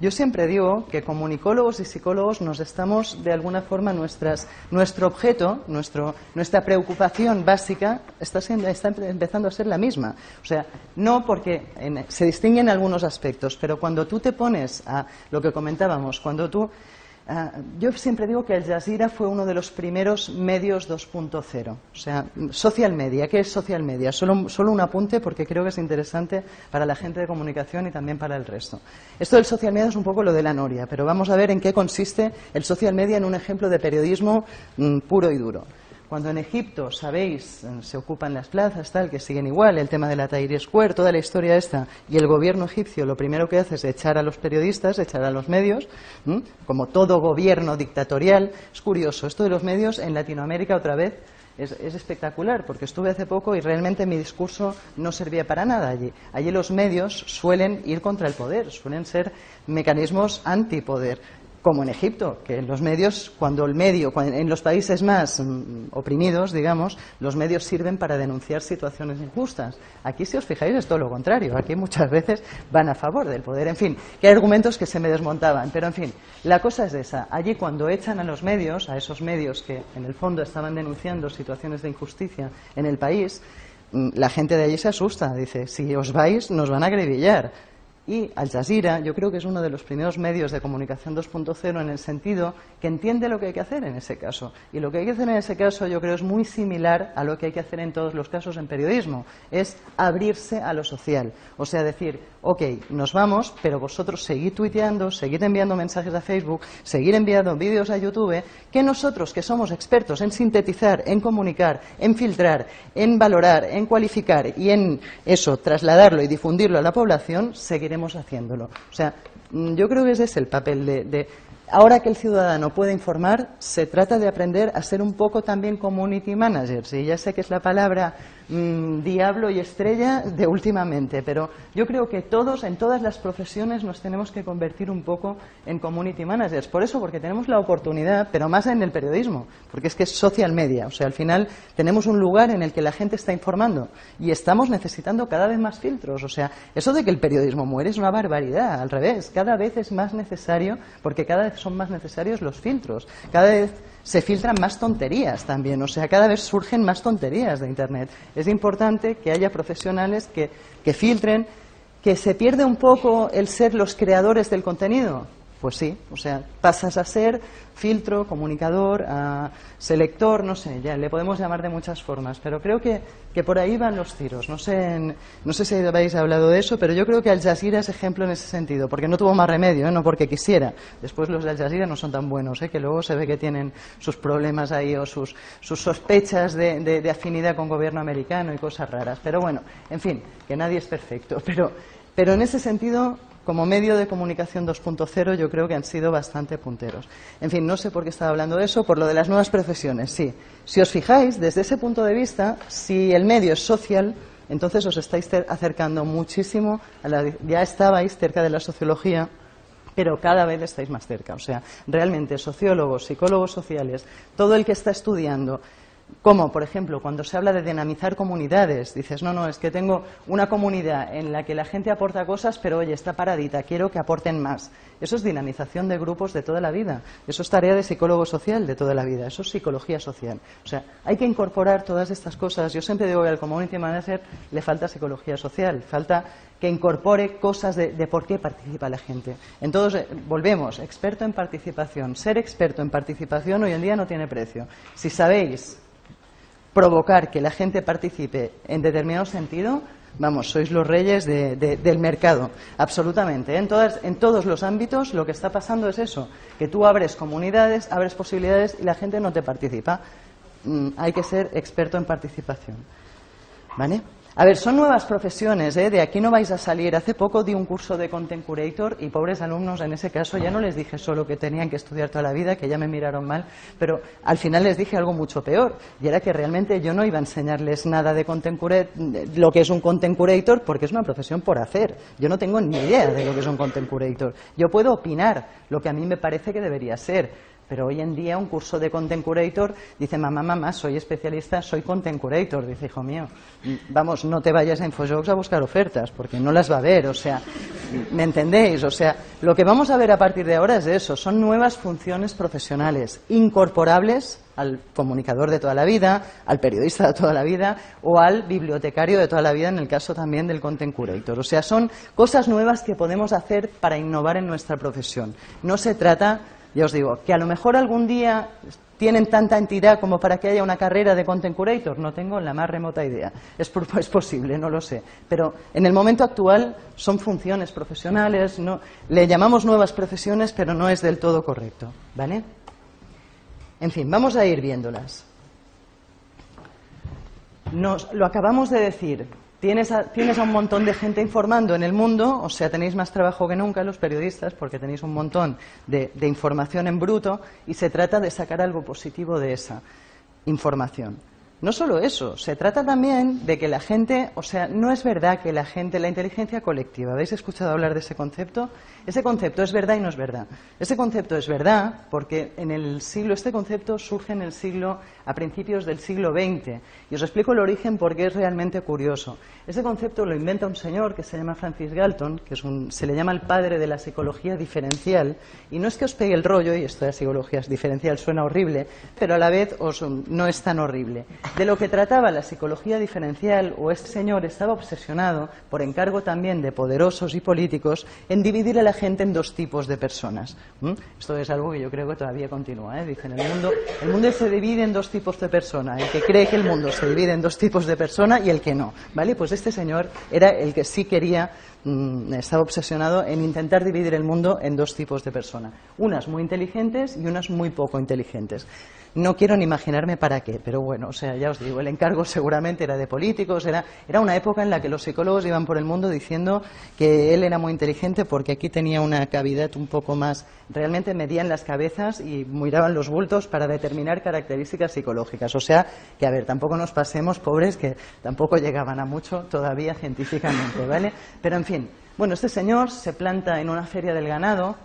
Yo siempre digo que comunicólogos y psicólogos nos estamos, de alguna forma, nuestras, nuestro objeto, nuestro, nuestra preocupación básica está, está empezando a ser la misma. O sea, no porque se distinguen algunos aspectos, pero cuando tú te pones a lo que comentábamos, cuando tú Ah, yo siempre digo que Al Jazeera fue uno de los primeros medios 2.0, o sea, social media. ¿Qué es social media? Solo, solo, un apunte porque creo que es interesante para la gente de comunicación y también para el resto. Esto del social media es un poco lo de la noria, pero vamos a ver en qué consiste el social media en un ejemplo de periodismo mm, puro y duro. Cuando en Egipto, sabéis, se ocupan las plazas, tal, que siguen igual, el tema de la Tahrir Square, toda la historia esta, y el gobierno egipcio lo primero que hace es echar a los periodistas, echar a los medios, como todo gobierno dictatorial. Es curioso, esto de los medios en Latinoamérica otra vez es, es, espectacular, porque estuve hace poco y realmente mi discurso no servía para nada allí. Allí los medios suelen ir contra el poder, suelen ser mecanismos antipoder como en Egipto, que en los medios, cuando el medio, en los países más mm, oprimidos, digamos, los medios sirven para denunciar situaciones injustas. Aquí, si os fijáis, es todo lo contrario. Aquí muchas veces van a favor del poder. En fin, que hay argumentos que se me desmontaban. Pero, en fin, la cosa es esa. Allí, cuando echan a los medios, a esos medios que en el fondo estaban denunciando situaciones de injusticia en el país, mm, la gente de allí se asusta. Dice, si os vais, nos van a agrevillar y Al Jazeera yo creo que es uno de los primeros medios de comunicación 2.0 en el sentido que entiende lo que hay que hacer en ese caso. Y lo que hay que hacer en ese caso yo creo es muy similar a lo que hay que hacer en todos los casos en periodismo, es abrirse a lo social. O sea, decir, ok, nos vamos, pero vosotros seguid tuiteando, seguid enviando mensajes a Facebook, seguid enviando vídeos a YouTube, que nosotros que somos expertos en sintetizar, en comunicar, en filtrar, en valorar, en cualificar y en eso, trasladarlo y difundirlo a la población, seguiremos haciéndolo. O sea, mm, yo creo que ese es el papel de, Ahora que el ciudadano puede informar, se trata de aprender a ser un poco también community manager. Sí, ya sé que es la palabra Mm, diablo y estrella de últimamente, pero yo creo que todos, en todas las profesiones, nos tenemos que convertir un poco en community managers. Por eso, porque tenemos la oportunidad, pero más en el periodismo, porque es que es social media. O sea, al final tenemos un lugar en el que la gente está informando y estamos necesitando cada vez más filtros. O sea, eso de que el periodismo muere es una barbaridad. Al revés, cada vez es más necesario, porque cada vez son más necesarios los filtros. Cada vez se filtran más tonterías también, o sea, cada vez surgen más tonterías de Internet. Es importante que haya profesionales que, que filtren, que se pierde un poco el ser los creadores del contenido. Pues sí, o sea, pasas a ser filtro, comunicador, selector, no sé, ya le podemos llamar de muchas formas, pero creo que, por ahí van los tiros. No sé, no sé si habéis hablado de eso, pero yo creo que Al Jazeera es ejemplo en ese sentido, porque no tuvo más remedio, ¿eh? no porque quisiera. Después los de Al Jazeera no son tan buenos, ¿eh? que luego se ve que tienen sus problemas ahí o sus, sus sospechas de, de afinidad con gobierno americano y cosas raras. Pero bueno, en fin, que nadie es perfecto. Pero, pero en ese sentido como medio de comunicación 2.0 yo creo que han sido bastante punteros. En fin, no sé por qué estaba hablando de eso, por lo de las nuevas profesiones, sí. Si os fijáis, desde ese punto de vista, si el medio es social, entonces os estáis acercando muchísimo a la, ya estabais cerca de la sociología, pero cada vez estáis más cerca. O sea, realmente sociólogos, psicólogos sociales, todo el que está estudiando Como, por ejemplo, cuando se habla de dinamizar comunidades, dices, no, no, es que tengo una comunidad en la que la gente aporta cosas, pero oye, está paradita, quiero que aporten más. Eso es dinamización de grupos de toda la vida. Eso es tarea de psicólogo social de toda la vida. Eso es psicología social. O sea, hay que incorporar todas estas cosas. Yo siempre digo que al community manager le falta psicología social, falta que incorpore cosas de, por qué participa la gente. Entonces, eh, volvemos, experto en participación. Ser experto en participación hoy en día no tiene precio. Si sabéis provocar que la gente participe en determinado sentido, vamos, sois los reyes del mercado, absolutamente. En, todas, en todos los ámbitos lo que está pasando es eso, que tú abres comunidades, abres posibilidades y la gente no te participa. Mm, hay que ser experto en participación. ¿Vale? A ver, son nuevas profesiones, ¿eh? de aquí no vais a salir. Hace poco di un curso de Content Curator y pobres alumnos, en ese caso ya no les dije solo que tenían que estudiar toda la vida, que ya me miraron mal, pero al final les dije algo mucho peor, y era que realmente yo no iba a enseñarles nada de Content Curator, lo que es un Content Curator, porque es una profesión por hacer. Yo no tengo ni idea de lo que es un Content Curator. Yo puedo opinar lo que a mí me parece que debería ser pero hoy en día un curso de Content Curator dice, mamá, mamá, soy especialista, soy Content Curator. Dice, hijo mío, vamos, no te vayas a Infojogs a buscar ofertas, porque no las va a ver. O sea, ¿me entendéis? O sea, lo que vamos a ver a partir de ahora es eso. Son nuevas funciones profesionales incorporables al comunicador de toda la vida, al periodista de toda la vida o al bibliotecario de toda la vida, en el caso también del Content Curator. O sea, son cosas nuevas que podemos hacer para innovar en nuestra profesión. No se trata ya os digo, que a lo mejor algún día tienen tanta entidad como para que haya una carrera de content curator, no tengo la más remota idea. Es, posible, no lo sé. Pero en el momento actual son funciones profesionales, le llamamos nuevas profesiones, pero no es del todo correcto. ¿Vale? En fin, vamos a ir viéndolas. Lo acabamos de decir, Tienes a, un montón de gente informando en el mundo, o sea, tenéis más trabajo que nunca los periodistas porque tenéis un montón de información en bruto y se trata de sacar algo positivo de esa información. No solo eso, se trata también de que la gente, o sea, no es verdad que la gente, la inteligencia colectiva, ¿habéis escuchado hablar de ese concepto? Ese concepto es verdad y no es verdad. Ese concepto es verdad porque en el siglo, este concepto surge en el siglo, a principios del siglo XX. Y os explico el origen porque es realmente curioso. Ese concepto lo inventa un señor que se llama Francis Galton, que es un, se le llama el padre de la psicología diferencial. Y no es que os pegue el rollo, y esto de psicología diferencial suena horrible, pero a la vez os, no es tan horrible de lo que trataba la psicología diferencial, o este señor estaba obsesionado, por encargo también de poderosos y políticos, en dividir a la gente en dos tipos de personas. Esto es algo que yo creo que todavía continúa. ¿eh? Dicen, el mundo, el mundo se divide en dos tipos de personas. El que cree que el mundo se divide en dos tipos de personas y el que no. ¿Vale? Pues este señor era el que sí quería estaba obsesionado en intentar dividir el mundo en dos tipos de personas, unas muy inteligentes y unas muy poco inteligentes. No quiero ni imaginarme para qué, pero bueno, o sea, ya os digo, el encargo seguramente era de políticos, era, era una época en la que los psicólogos iban por el mundo diciendo que él era muy inteligente porque aquí tenía una cavidad un poco más, realmente medían las cabezas y miraban los bultos para determinar características psicológicas. O sea, que a ver, tampoco nos pasemos, pobres, que tampoco llegaban a mucho todavía científicamente, ¿vale? Pero en fin, bueno, este señor se planta en una feria del ganado,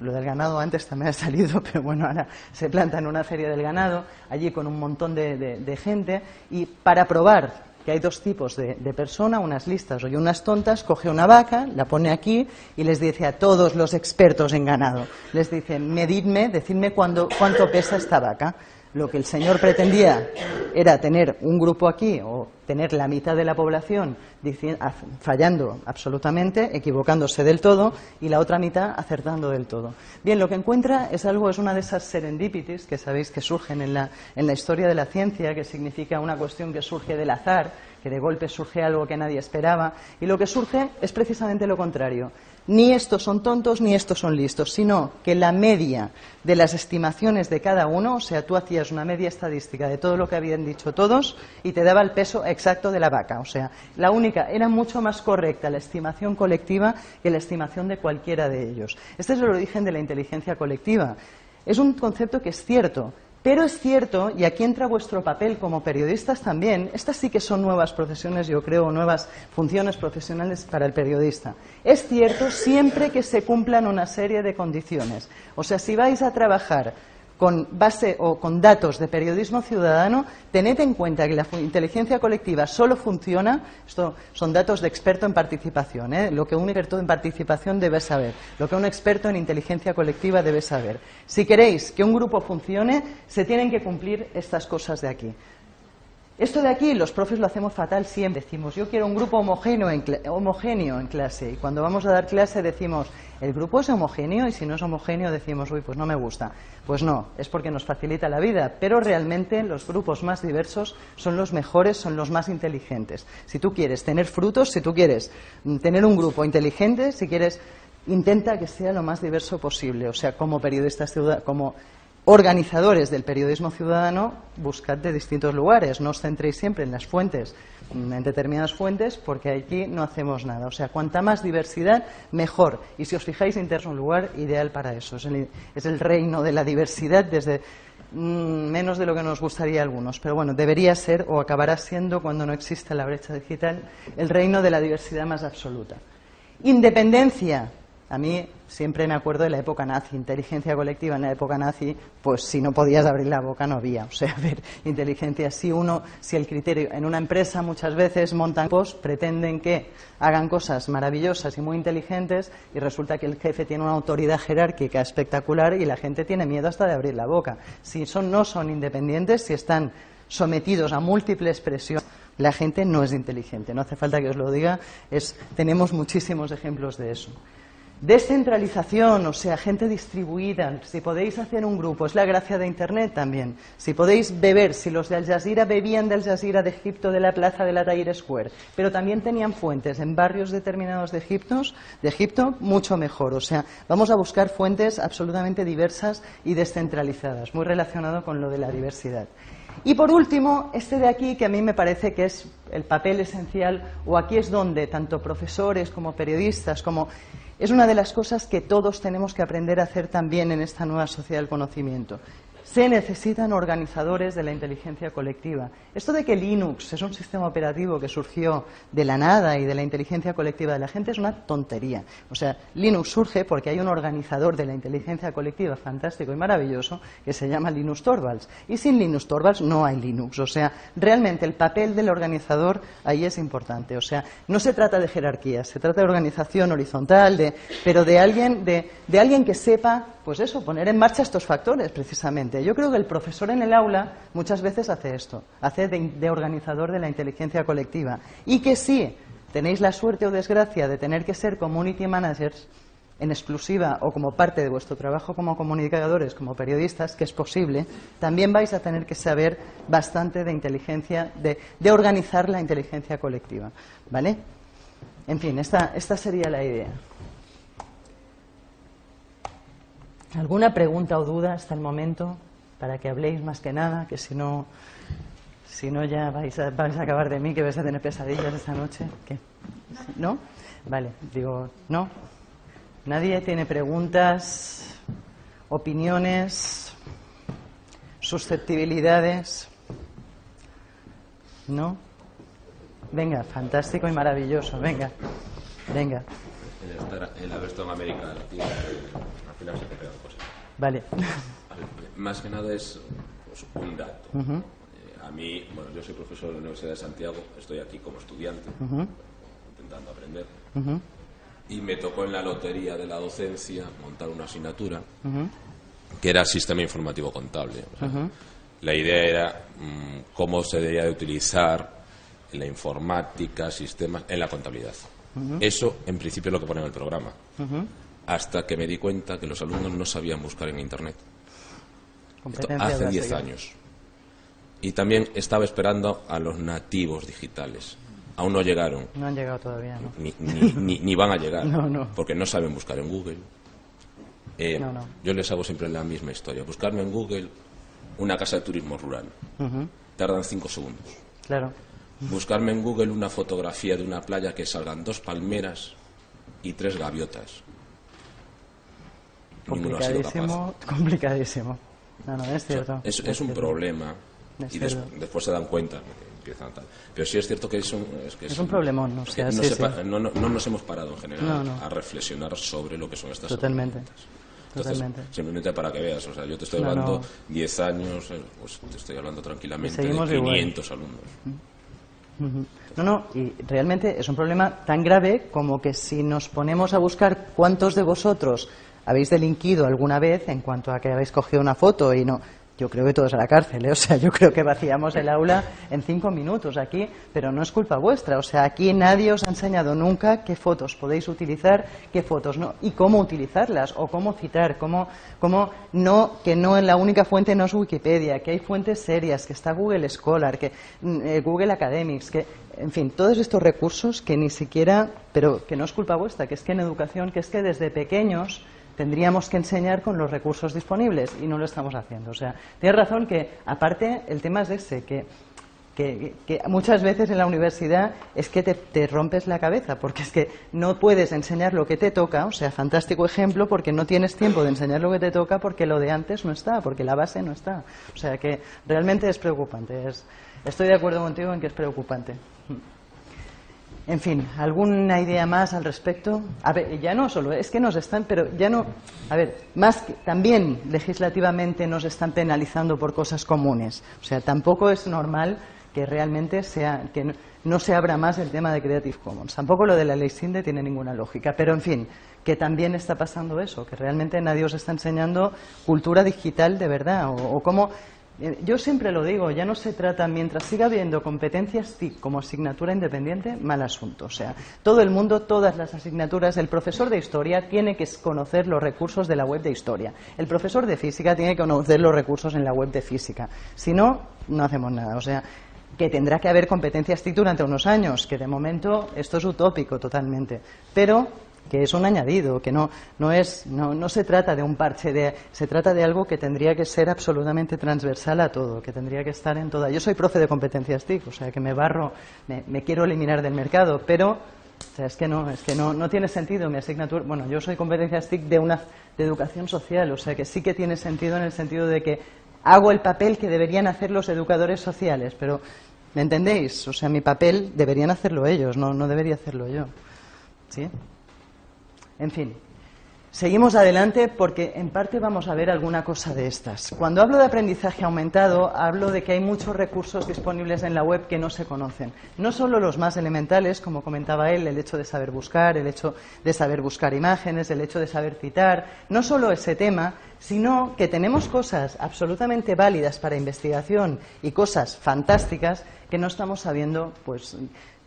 lo del ganado antes también ha salido, pero bueno, ahora se planta en una feria del ganado, allí con un montón de, gente, y para probar que hay dos tipos de, de personas, unas listas y unas tontas, coge una vaca, la pone aquí y les dice a todos los expertos en ganado, les dice, medidme, decidme cuánto pesa esta vaca. Lo que el señor pretendía era tener un grupo aquí o tener la mitad de la población fallando absolutamente, equivocándose del todo, y la otra mitad acertando del todo. Bien, lo que encuentra es algo, es una de esas serendipities que sabéis que surgen en la, en la historia de la ciencia, que significa una cuestión que surge del azar, que de golpe surge algo que nadie esperaba, y lo que surge es precisamente lo contrario ni estos son tontos ni estos son listos, sino que la media de las estimaciones de cada uno, o sea, tú hacías una media estadística de todo lo que habían dicho todos y te daba el peso exacto de la vaca. O sea, la única, era mucho más correcta la estimación colectiva que la estimación de cualquiera de ellos. Este es el origen de la inteligencia colectiva. Es un concepto que es cierto, pero es cierto, y aquí entra vuestro papel como periodistas también, estas sí que son nuevas profesiones, yo creo, nuevas funciones profesionales para el periodista. Es cierto siempre que se cumplan una serie de condiciones. O sea, si vais a trabajar con base o con datos de periodismo ciudadano, tened en cuenta que la inteligencia colectiva solo funciona, esto son datos de experto en participación, ¿eh? lo que un experto en participación debe saber, lo que un experto en inteligencia colectiva debe saber. Si queréis que un grupo funcione, se tienen que cumplir estas cosas de aquí. Esto de aquí, los profes lo hacemos fatal siempre. Decimos, yo quiero un grupo homogéneo en, clase. Y cuando vamos a dar clase decimos, el grupo es homogéneo y si no es homogéneo decimos, uy, pues no me gusta. Pues no, es porque nos facilita la vida. Pero realmente los grupos más diversos son los mejores, son los más inteligentes. Si tú quieres tener frutos, si tú quieres mm, tener un grupo inteligente, si quieres intenta que sea lo más diverso posible. O sea, como periodistas, como organizadores del periodismo ciudadano, buscad de distintos lugares. No os centréis siempre en las fuentes, en determinadas fuentes, porque aquí no hacemos nada. O sea, cuanta más diversidad, mejor. Y si os fijáis, Inter es un lugar ideal para eso. Es el, reino de la diversidad desde mm, menos de lo que nos gustaría a algunos. Pero bueno, debería ser o acabará siendo, cuando no exista la brecha digital, el reino de la diversidad más absoluta. Independencia. A mí siempre me acuerdo de la época nazi, inteligencia colectiva en la época nazi, pues si no podías abrir la boca no había. O sea, a ver, inteligencia, si uno, si el criterio, en una empresa muchas veces montan post, pretenden que hagan cosas maravillosas y muy inteligentes y resulta que el jefe tiene una autoridad jerárquica espectacular y la gente tiene miedo hasta de abrir la boca. Si son, no son independientes, si están sometidos a múltiples presiones, la gente no es inteligente. No hace falta que os lo diga, es, tenemos muchísimos ejemplos de eso. Descentralización, o sea, gente distribuida. Si podéis hacer un grupo, es la gracia de Internet también. Si podéis beber, si los de Al Jazeera bebían de Al Jazeera de Egipto, de la plaza de la Tahrir Square, pero también tenían fuentes en barrios determinados de, de Egipto, mucho mejor. O sea, vamos a buscar fuentes absolutamente diversas y descentralizadas, muy relacionado con lo de la diversidad. Y por último, este de aquí, que a mí me parece que es el papel esencial, o aquí es donde tanto profesores como periodistas, como es una de las cosas que todos tenemos que aprender a hacer también en esta nueva sociedad del conocimiento. Se necesitan organizadores de la inteligencia colectiva. Esto de que Linux es un sistema operativo que surgió de la nada y de la inteligencia colectiva de la gente es una tontería. O sea, Linux surge porque hay un organizador de la inteligencia colectiva fantástico y maravilloso que se llama Linux Torvalds. Y sin Linux Torvalds no hay Linux. O sea, realmente el papel del organizador ahí es importante. O sea, no se trata de jerarquías, se trata de organización horizontal, de, pero de alguien, de, de alguien que sepa pues eso, poner en marcha estos factores precisamente. Yo creo que el profesor en el aula muchas veces hace esto, hace de, organizador de la inteligencia colectiva. Y que si tenéis la suerte o desgracia de tener que ser community managers en exclusiva o como parte de vuestro trabajo como comunicadores, como periodistas, que es posible, también vais a tener que saber bastante de inteligencia, de, organizar la inteligencia colectiva. ¿Vale? En fin, esta sería la idea. ¿Alguna pregunta o duda hasta el momento? Para que habléis más que nada, que si no, si no ya vais a, vais a acabar de mí, que vais a tener pesadillas esta noche. ¿Qué? ¿No? Vale, digo, ¿no? ¿Nadie tiene preguntas, opiniones, susceptibilidades? ¿No? Venga, fantástico y maravilloso, venga, venga. El, haber estado en América Latina Vale. Más que nada es pues, un dato. Eh, a mí, bueno, yo soy profesor de la Universidad de Santiago, estoy aquí como estudiante, intentando aprender. Y me tocó en la lotería de la docencia montar una asignatura que era Sistema Informativo Contable. La idea era mm, cómo se debería de utilizar la informática, sistemas, en la contabilidad. Eso, en principio, es lo que pone en el programa hasta que me di cuenta que los alumnos no sabían buscar en Internet. Hace 10 años. Y también estaba esperando a los nativos digitales. Aún no llegaron. No han llegado todavía, ¿no? Ni, van a llegar. no, no. Porque no saben buscar en Google. Eh, yo les hago siempre la misma historia. Buscarme en Google una casa de turismo rural. Tardan 5 segundos. Claro. Buscarme en Google una fotografía de una playa que salgan dos palmeras y tres gaviotas. Complicadísimo, complicadísimo. No, no, es cierto. es, un problema. y después se dan cuenta. Pero sí es cierto que es un, es, un, problemón. ¿no? no, nos hemos parado en general a reflexionar sobre lo que son estas Totalmente. totalmente. simplemente para que veas, o sea, yo te estoy hablando 10 años, eh, pues te estoy hablando tranquilamente de 500 alumnos. No, no, y realmente es un problema tan grave como que si nos ponemos a buscar cuántos de vosotros habéis delinquido alguna vez en cuanto a que habéis cogido una foto y no yo creo que todos a la cárcel, ¿eh? o sea, yo creo que vaciamos el aula en cinco minutos aquí, pero no es culpa vuestra, o sea, aquí nadie os ha enseñado nunca qué fotos podéis utilizar, qué fotos no, y cómo utilizarlas, o cómo citar, cómo, cómo no, que no la única fuente no es Wikipedia, que hay fuentes serias, que está Google Scholar, que mm, eh, Google Academics, que, en fin, todos estos recursos que ni siquiera, pero que no es culpa vuestra, que es que en educación, que es que desde pequeños tendríamos que enseñar con los recursos disponibles y no lo estamos haciendo. O sea, tienes razón que, aparte, el tema es ese, que, que, muchas veces en la universidad es que te, rompes la cabeza, porque es que no puedes enseñar lo que te toca, o sea, fantástico ejemplo, porque no tienes tiempo de enseñar lo que te toca, porque lo de antes no está, porque la base no está. O sea, que realmente es preocupante. Es, estoy de acuerdo contigo en que es preocupante. En fin, ¿alguna idea más al respecto? A ver, ya no solo, es que nos están, pero ya no, a ver, más que, también legislativamente nos están penalizando por cosas comunes. O sea, tampoco es normal que realmente sea, que no, se abra más el tema de Creative Commons. Tampoco lo de la ley SINDE tiene ninguna lógica. Pero, en fin, que también está pasando eso, que realmente nadie os está enseñando cultura digital de verdad, o, cómo yo siempre lo digo, ya no se trata, mientras siga habiendo competencias TIC como asignatura independiente, mal asunto. O sea, todo el mundo, todas las asignaturas, el profesor de historia tiene que conocer los recursos de la web de historia. El profesor de física tiene que conocer los recursos en la web de física. Si no, no hacemos nada. O sea, que tendrá que haber competencias TIC durante unos años, que de momento esto es utópico totalmente. Pero que es un añadido, que no, no, es, no, no se trata de un parche, de, se trata de algo que tendría que ser absolutamente transversal a todo, que tendría que estar en toda. Yo soy profe de competencias TIC, o sea que me barro, me, quiero eliminar del mercado, pero es que no, es que no, no tiene sentido mi asignatura. Bueno, yo soy competencias TIC de una de educación social, o sea que sí que tiene sentido en el sentido de que hago el papel que deberían hacer los educadores sociales, pero ¿me entendéis? O sea, mi papel deberían hacerlo ellos, no, no debería hacerlo yo. ¿Sí? En fin, seguimos adelante porque en parte vamos a ver alguna cosa de estas. Cuando hablo de aprendizaje aumentado, hablo de que hay muchos recursos disponibles en la web que no se conocen. No solo los más elementales, como comentaba él, el hecho de saber buscar, el hecho de saber buscar imágenes, el hecho de saber citar, no solo ese tema, sino que tenemos cosas absolutamente válidas para investigación y cosas fantásticas que no estamos sabiendo, pues,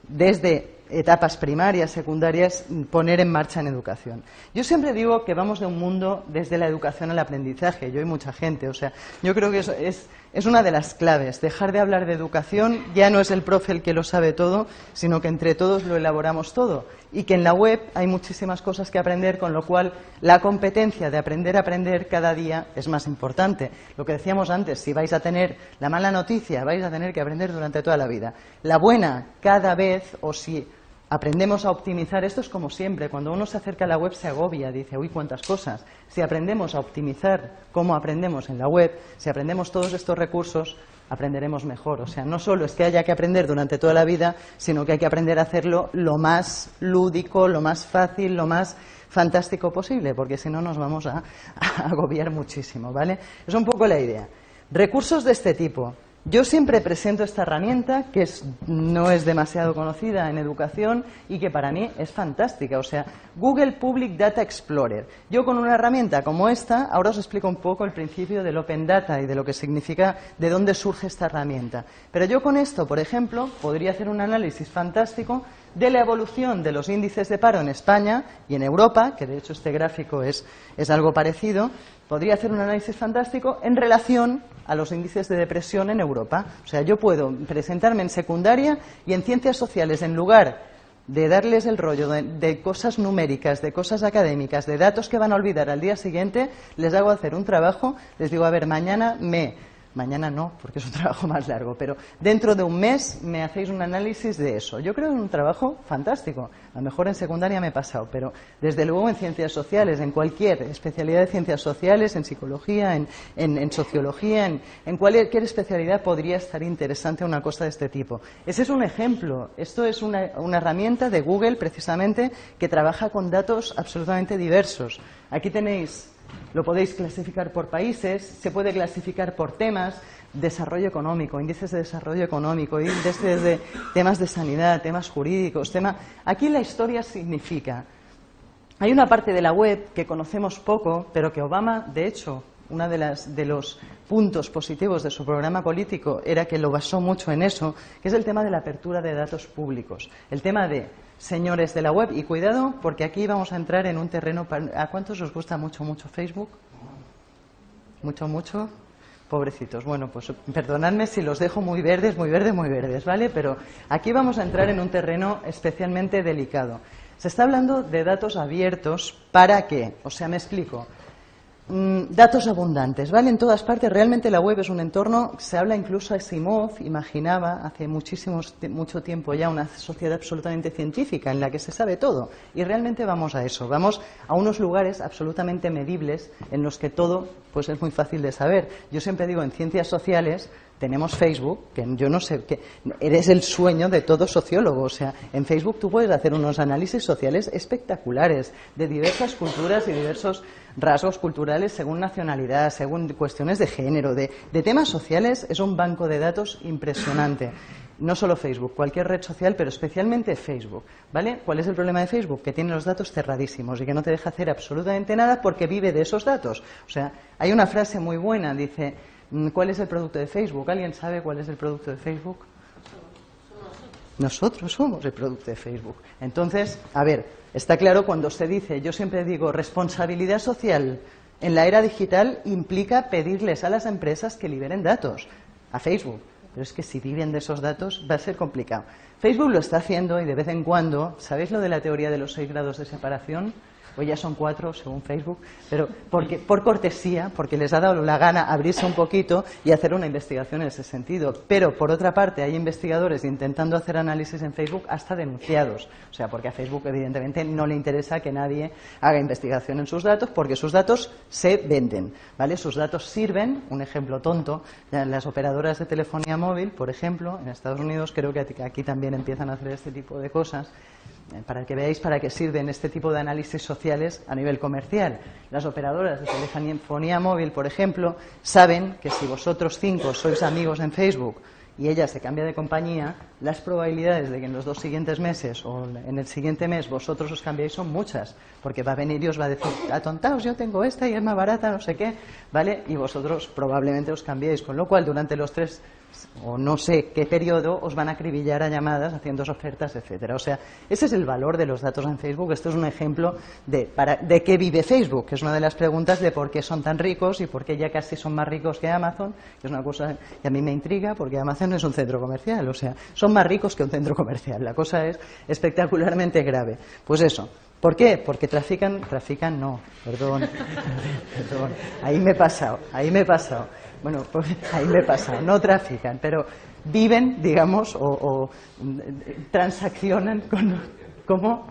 desde etapas primarias, secundarias, poner en marcha en educación. Yo siempre digo que vamos de un mundo desde la educación al aprendizaje, yo y mucha gente, o sea, yo creo que eso es es una de las claves. Dejar de hablar de educación ya no es el profe el que lo sabe todo, sino que entre todos lo elaboramos todo. Y que en la web hay muchísimas cosas que aprender, con lo cual la competencia de aprender a aprender cada día es más importante. Lo que decíamos antes, si vais a tener la mala noticia, vais a tener que aprender durante toda la vida. La buena, cada vez, o si aprendemos a optimizar, esto es como siempre, cuando uno se acerca a la web se agobia, dice, uy, cuántas cosas. Si aprendemos a optimizar como aprendemos en la web, si aprendemos todos estos recursos, aprenderemos mejor. O sea, no solo es que haya que aprender durante toda la vida, sino que hay que aprender a hacerlo lo más lúdico, lo más fácil, lo más fantástico posible, porque si no nos vamos a, a agobiar muchísimo, ¿vale? Es un poco la idea. Recursos de este tipo. Yo siempre presento esta herramienta que no es demasiado conocida en educación y que para mí es fantástica. O sea, Google Public Data Explorer. Yo con una herramienta como esta, ahora os explico un poco el principio del Open Data y de lo que significa, de dónde surge esta herramienta. Pero yo con esto, por ejemplo, podría hacer un análisis fantástico de la evolución de los índices de paro en España y en Europa, que de hecho este gráfico es, es algo parecido, podría hacer un análisis fantástico en relación a los índices de depresión en Europa. O sea, yo puedo presentarme en secundaria y en ciencias sociales, en lugar de darles el rollo de, cosas numéricas, de cosas académicas, de datos que van a olvidar al día siguiente, les hago hacer un trabajo, les digo, a ver, mañana me Mañana no, porque es un trabajo más largo, pero dentro de un mes me hacéis un análisis de eso. Yo creo que es un trabajo fantástico. A lo mejor en secundaria me he pasado, pero desde luego en ciencias sociales, en cualquier especialidad de ciencias sociales, en psicología, en, sociología, en, cualquier especialidad podría estar interesante una cosa de este tipo. Ese es un ejemplo. Esto es una, una herramienta de Google, precisamente, que trabaja con datos absolutamente diversos. Aquí tenéis Lo podéis clasificar por países, se puede clasificar por temas, desarrollo económico, índices de desarrollo económico, índices de temas de sanidad, temas jurídicos, tema. Aquí la historia significa. Hay una parte de la web que conocemos poco, pero que Obama, de hecho, uno de, de los puntos positivos de su programa político era que lo basó mucho en eso, que es el tema de la apertura de datos públicos. El tema de señores de la web, y cuidado, porque aquí vamos a entrar en un terreno. ¿A cuántos os gusta mucho, mucho Facebook? Mucho, mucho. Pobrecitos. Bueno, pues perdonadme si los dejo muy verdes, muy verdes, muy verdes, ¿vale? Pero aquí vamos a entrar en un terreno especialmente delicado. Se está hablando de datos abiertos. ¿Para qué? O sea, me explico. Mm, datos abundantes, ¿vale? En todas partes. Realmente la web es un entorno, se habla incluso Simov, imaginaba hace muchísimos, mucho tiempo ya una sociedad absolutamente científica en la que se sabe todo. Y realmente vamos a eso, vamos a unos lugares absolutamente medibles en los que todo pues es muy fácil de saber. Yo siempre digo, en ciencias sociales tenemos Facebook, que yo no sé, que eres el sueño de todo sociólogo. O sea, en Facebook tú puedes hacer unos análisis sociales espectaculares de diversas culturas y diversos rasgos culturales según nacionalidad, según cuestiones de género, de, temas sociales. Es un banco de datos impresionante no solo Facebook, cualquier red social, pero especialmente Facebook. ¿Vale? ¿Cuál es el problema de Facebook? Que tiene los datos cerradísimos y que no te deja hacer absolutamente nada porque vive de esos datos. O sea, hay una frase muy buena, dice, ¿Cuál es el producto de Facebook? ¿Alguien sabe cuál es el producto de Facebook? Nosotros somos el producto de Facebook. Entonces, a ver, está claro cuando se dice, yo siempre digo, responsabilidad social en la era digital implica pedirles a las empresas que liberen datos a Facebook. Pero es que si viven de esos datos va a ser complicado. Facebook lo está haciendo y de vez en cuando, ¿sabéis lo de la teoría de los seis grados de separación? Hoy ya son cuatro, según Facebook, pero porque, por cortesía, porque les ha dado la gana abrirse un poquito y hacer una investigación en ese sentido. Pero, por otra parte, hay investigadores intentando hacer análisis en Facebook hasta denunciados. O sea, porque a Facebook, evidentemente, no le interesa que nadie haga investigación en sus datos, porque sus datos se venden. ¿vale? Sus datos sirven, un ejemplo tonto, las operadoras de telefonía móvil, por ejemplo, en Estados Unidos, creo que aquí también empiezan a hacer este tipo de cosas para que veáis para qué sirven este tipo de análisis sociales a nivel comercial. Las operadoras de telefonía móvil, por ejemplo, saben que si vosotros cinco sois amigos en Facebook y ella se cambia de compañía, las probabilidades de que en los dos siguientes meses o en el siguiente mes vosotros os cambiéis son muchas, porque va a venir y os va a decir, atontaos, yo tengo esta y es más barata, no sé qué, ¿vale? Y vosotros probablemente os cambiéis, con lo cual durante los tres o no sé qué periodo os van a acribillar a llamadas haciendo ofertas, etcétera. O sea, ese es el valor de los datos en Facebook. Esto es un ejemplo de, para, de qué vive Facebook, que es una de las preguntas de por qué son tan ricos y por qué ya casi son más ricos que Amazon, que es una cosa que a mí me intriga porque Amazon es un centro comercial, o sea, son más ricos que un centro comercial. La cosa es espectacularmente grave. Pues eso. ¿Por qué? Porque trafican, trafican no, perdón, perdón, ahí me he pasado, ahí me he pasado bueno, pues ahí me pasa, no trafican, pero viven, digamos, o, transaccionan con, ¿cómo?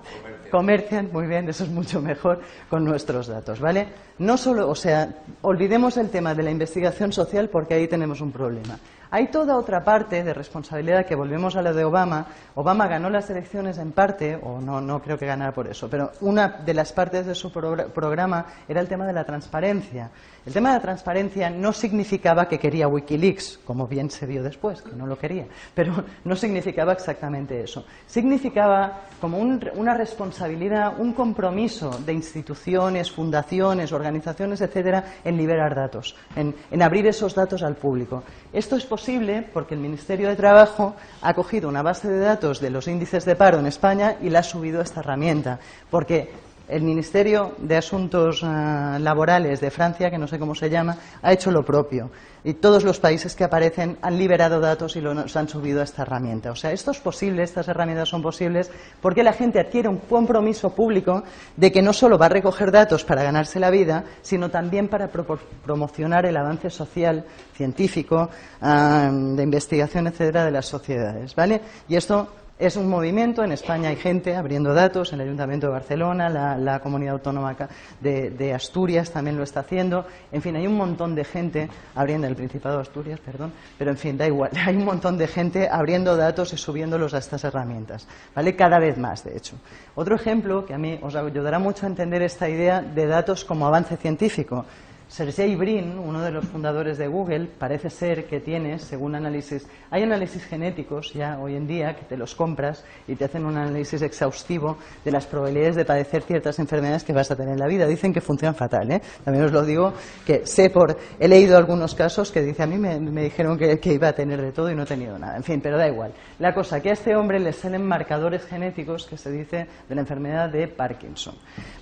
Comercian, muy bien, eso es mucho mejor con nuestros datos, ¿vale? No solo, o sea, olvidemos el tema de la investigación social porque ahí tenemos un problema. Hay toda otra parte de responsabilidad que volvemos a lo de Obama. Obama ganó las elecciones en parte, o no, no creo que ganara por eso, pero una de las partes de su programa era el tema de la transparencia. El tema de la transparencia no significaba que quería Wikileaks, como bien se vio después, que no lo quería, pero no significaba exactamente eso. Significaba como una responsabilidad, un compromiso de instituciones, fundaciones, organizaciones, etcétera, en liberar datos, en, en abrir esos datos al público. Esto es posible porque el Ministerio de Trabajo ha cogido una base de datos de los índices de paro en España y la ha subido a esta herramienta, porque el Ministerio de Asuntos eh, Laborales de Francia, que no sé cómo se llama, ha hecho lo propio. Y todos los países que aparecen han liberado datos y los han subido a esta herramienta. O sea, esto es posible, estas herramientas son posibles porque la gente adquiere un compromiso público de que no solo va a recoger datos para ganarse la vida, sino también para promocionar el avance social, científico, eh, de investigación, etcétera, de las sociedades. ¿Vale? Y esto Es un movimiento, en España hay gente abriendo datos, en el Ayuntamiento de Barcelona, la, Comunidad Autónoma de, Asturias también lo está haciendo. En fin, hay un montón de gente abriendo, el Principado de Asturias, perdón, pero en fin, da igual, hay un montón de gente abriendo datos y subiéndolos a estas herramientas, ¿vale? Cada vez más, de hecho. Otro ejemplo que a mí os ayudará mucho a entender esta idea de datos como avance científico. Sergey Brin, uno de los fundadores de Google, parece ser que tiene, según análisis, hay análisis genéticos ya hoy en día que te los compras y te hacen un análisis exhaustivo de las probabilidades de padecer ciertas enfermedades que vas a tener en la vida. Dicen que funcionan fatal, ¿eh? También os lo digo que sé por, he leído algunos casos que dice a mí me, dijeron que, que, iba a tener de todo y no he tenido nada. En fin, pero da igual. La cosa que a este hombre le salen marcadores genéticos que se dice de la enfermedad de Parkinson.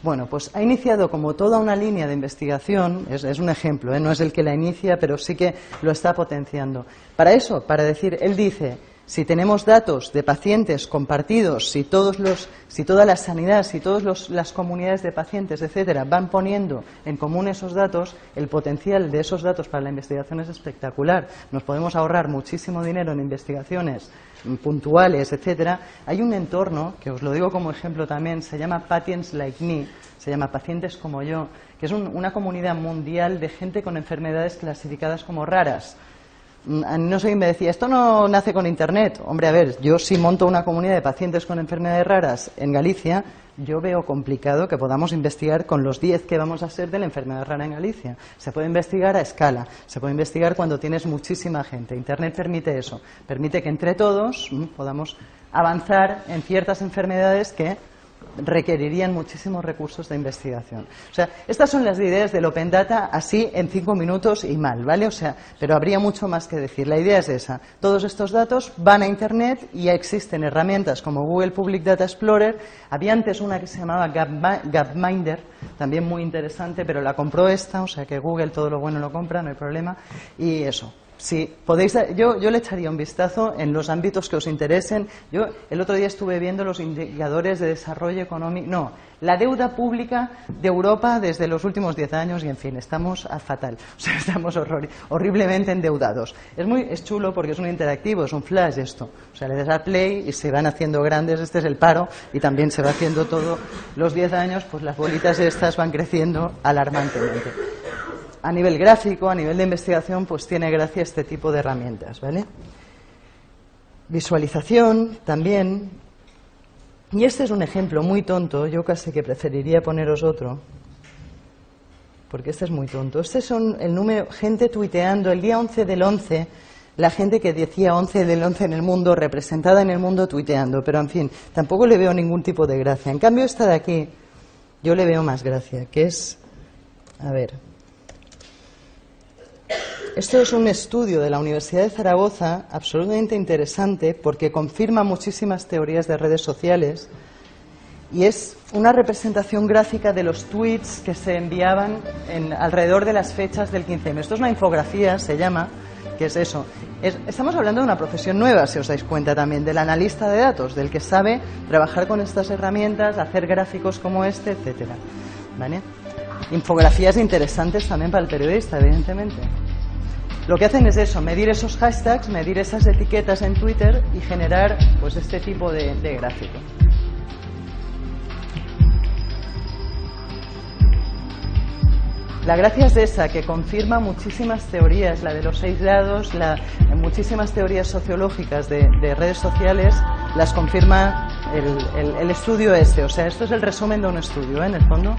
Bueno, pues ha iniciado como toda una línea de investigación es, un ejemplo, ¿eh? no es el que la inicia, pero sí que lo está potenciando. Para eso, para decir, él dice, si tenemos datos de pacientes compartidos, si, todos los, si toda la sanidad, si todas las comunidades de pacientes, etcétera, van poniendo en común esos datos, el potencial de esos datos para la investigación es espectacular. Nos podemos ahorrar muchísimo dinero en investigaciones puntuales, etcétera. Hay un entorno, que os lo digo como ejemplo también, se llama Patients Like Me, se llama Pacientes como yo, que es una comunidad mundial de gente con enfermedades clasificadas como raras. Mm, no sé, me decía, esto no nace con Internet. Hombre, a ver, yo si monto una comunidad de pacientes con enfermedades raras en Galicia, yo veo complicado que podamos investigar con los 10 que vamos a ser de la enfermedad rara en Galicia. Se puede investigar a escala, se puede investigar cuando tienes muchísima gente. Internet permite eso, permite que entre todos mm, podamos avanzar en ciertas enfermedades que requerirían muchísimos recursos de investigación. O sea, estas son las ideas del Open Data así en cinco minutos y mal, ¿vale? O sea, pero habría mucho más que decir. La idea es esa. Todos estos datos van a Internet y existen herramientas como Google Public Data Explorer. Había antes una que se llamaba Gapminder, también muy interesante, pero la compró esta, o sea que Google todo lo bueno lo compra, no hay problema. Y eso, Sí, podéis, yo, yo le echaría un vistazo en los ámbitos que os interesen. Yo el otro día estuve viendo los indicadores de desarrollo económico. No, la deuda pública de Europa desde los últimos diez años y, en fin, estamos a fatal. O sea, estamos horriblemente endeudados. Es, muy, es chulo porque es un interactivo, es un flash esto. O sea, le das a play y se van haciendo grandes. Este es el paro y también se va haciendo todo. Los diez años, pues las bolitas estas van creciendo alarmantemente a nivel gráfico, a nivel de investigación, pues tiene gracia este tipo de herramientas, ¿vale? Visualización también. Y este es un ejemplo muy tonto, yo casi que preferiría poneros otro, porque este es muy tonto. Este son el número, gente tuiteando el día 11 del 11, la gente que decía 11 del 11 en el mundo, representada en el mundo tuiteando, pero en fin, tampoco le veo ningún tipo de gracia. En cambio, esta de aquí, yo le veo más gracia, que es, a ver, esto es un estudio de la Universidad de Zaragoza absolutamente interesante porque confirma muchísimas teorías de redes sociales y es una representación gráfica de los tweets que se enviaban en, alrededor de las fechas del 15M. Esto es una infografía, se llama, que es eso. estamos hablando de una profesión nueva, si os dais cuenta también, del analista de datos, del que sabe trabajar con estas herramientas, hacer gráficos como este, etcétera. ¿Vale? Infografías interesantes también para el periodista, evidentemente. Lo que hacen es eso, medir esos hashtags, medir esas etiquetas en Twitter y generar pues este tipo de, gráfico. La gracia es esa, que confirma muchísimas teorías, la de los seis lados, la, muchísimas teorías sociológicas de, redes sociales, las confirma el, estudio este. O sea, esto es el resumen de un estudio, ¿eh? en el fondo.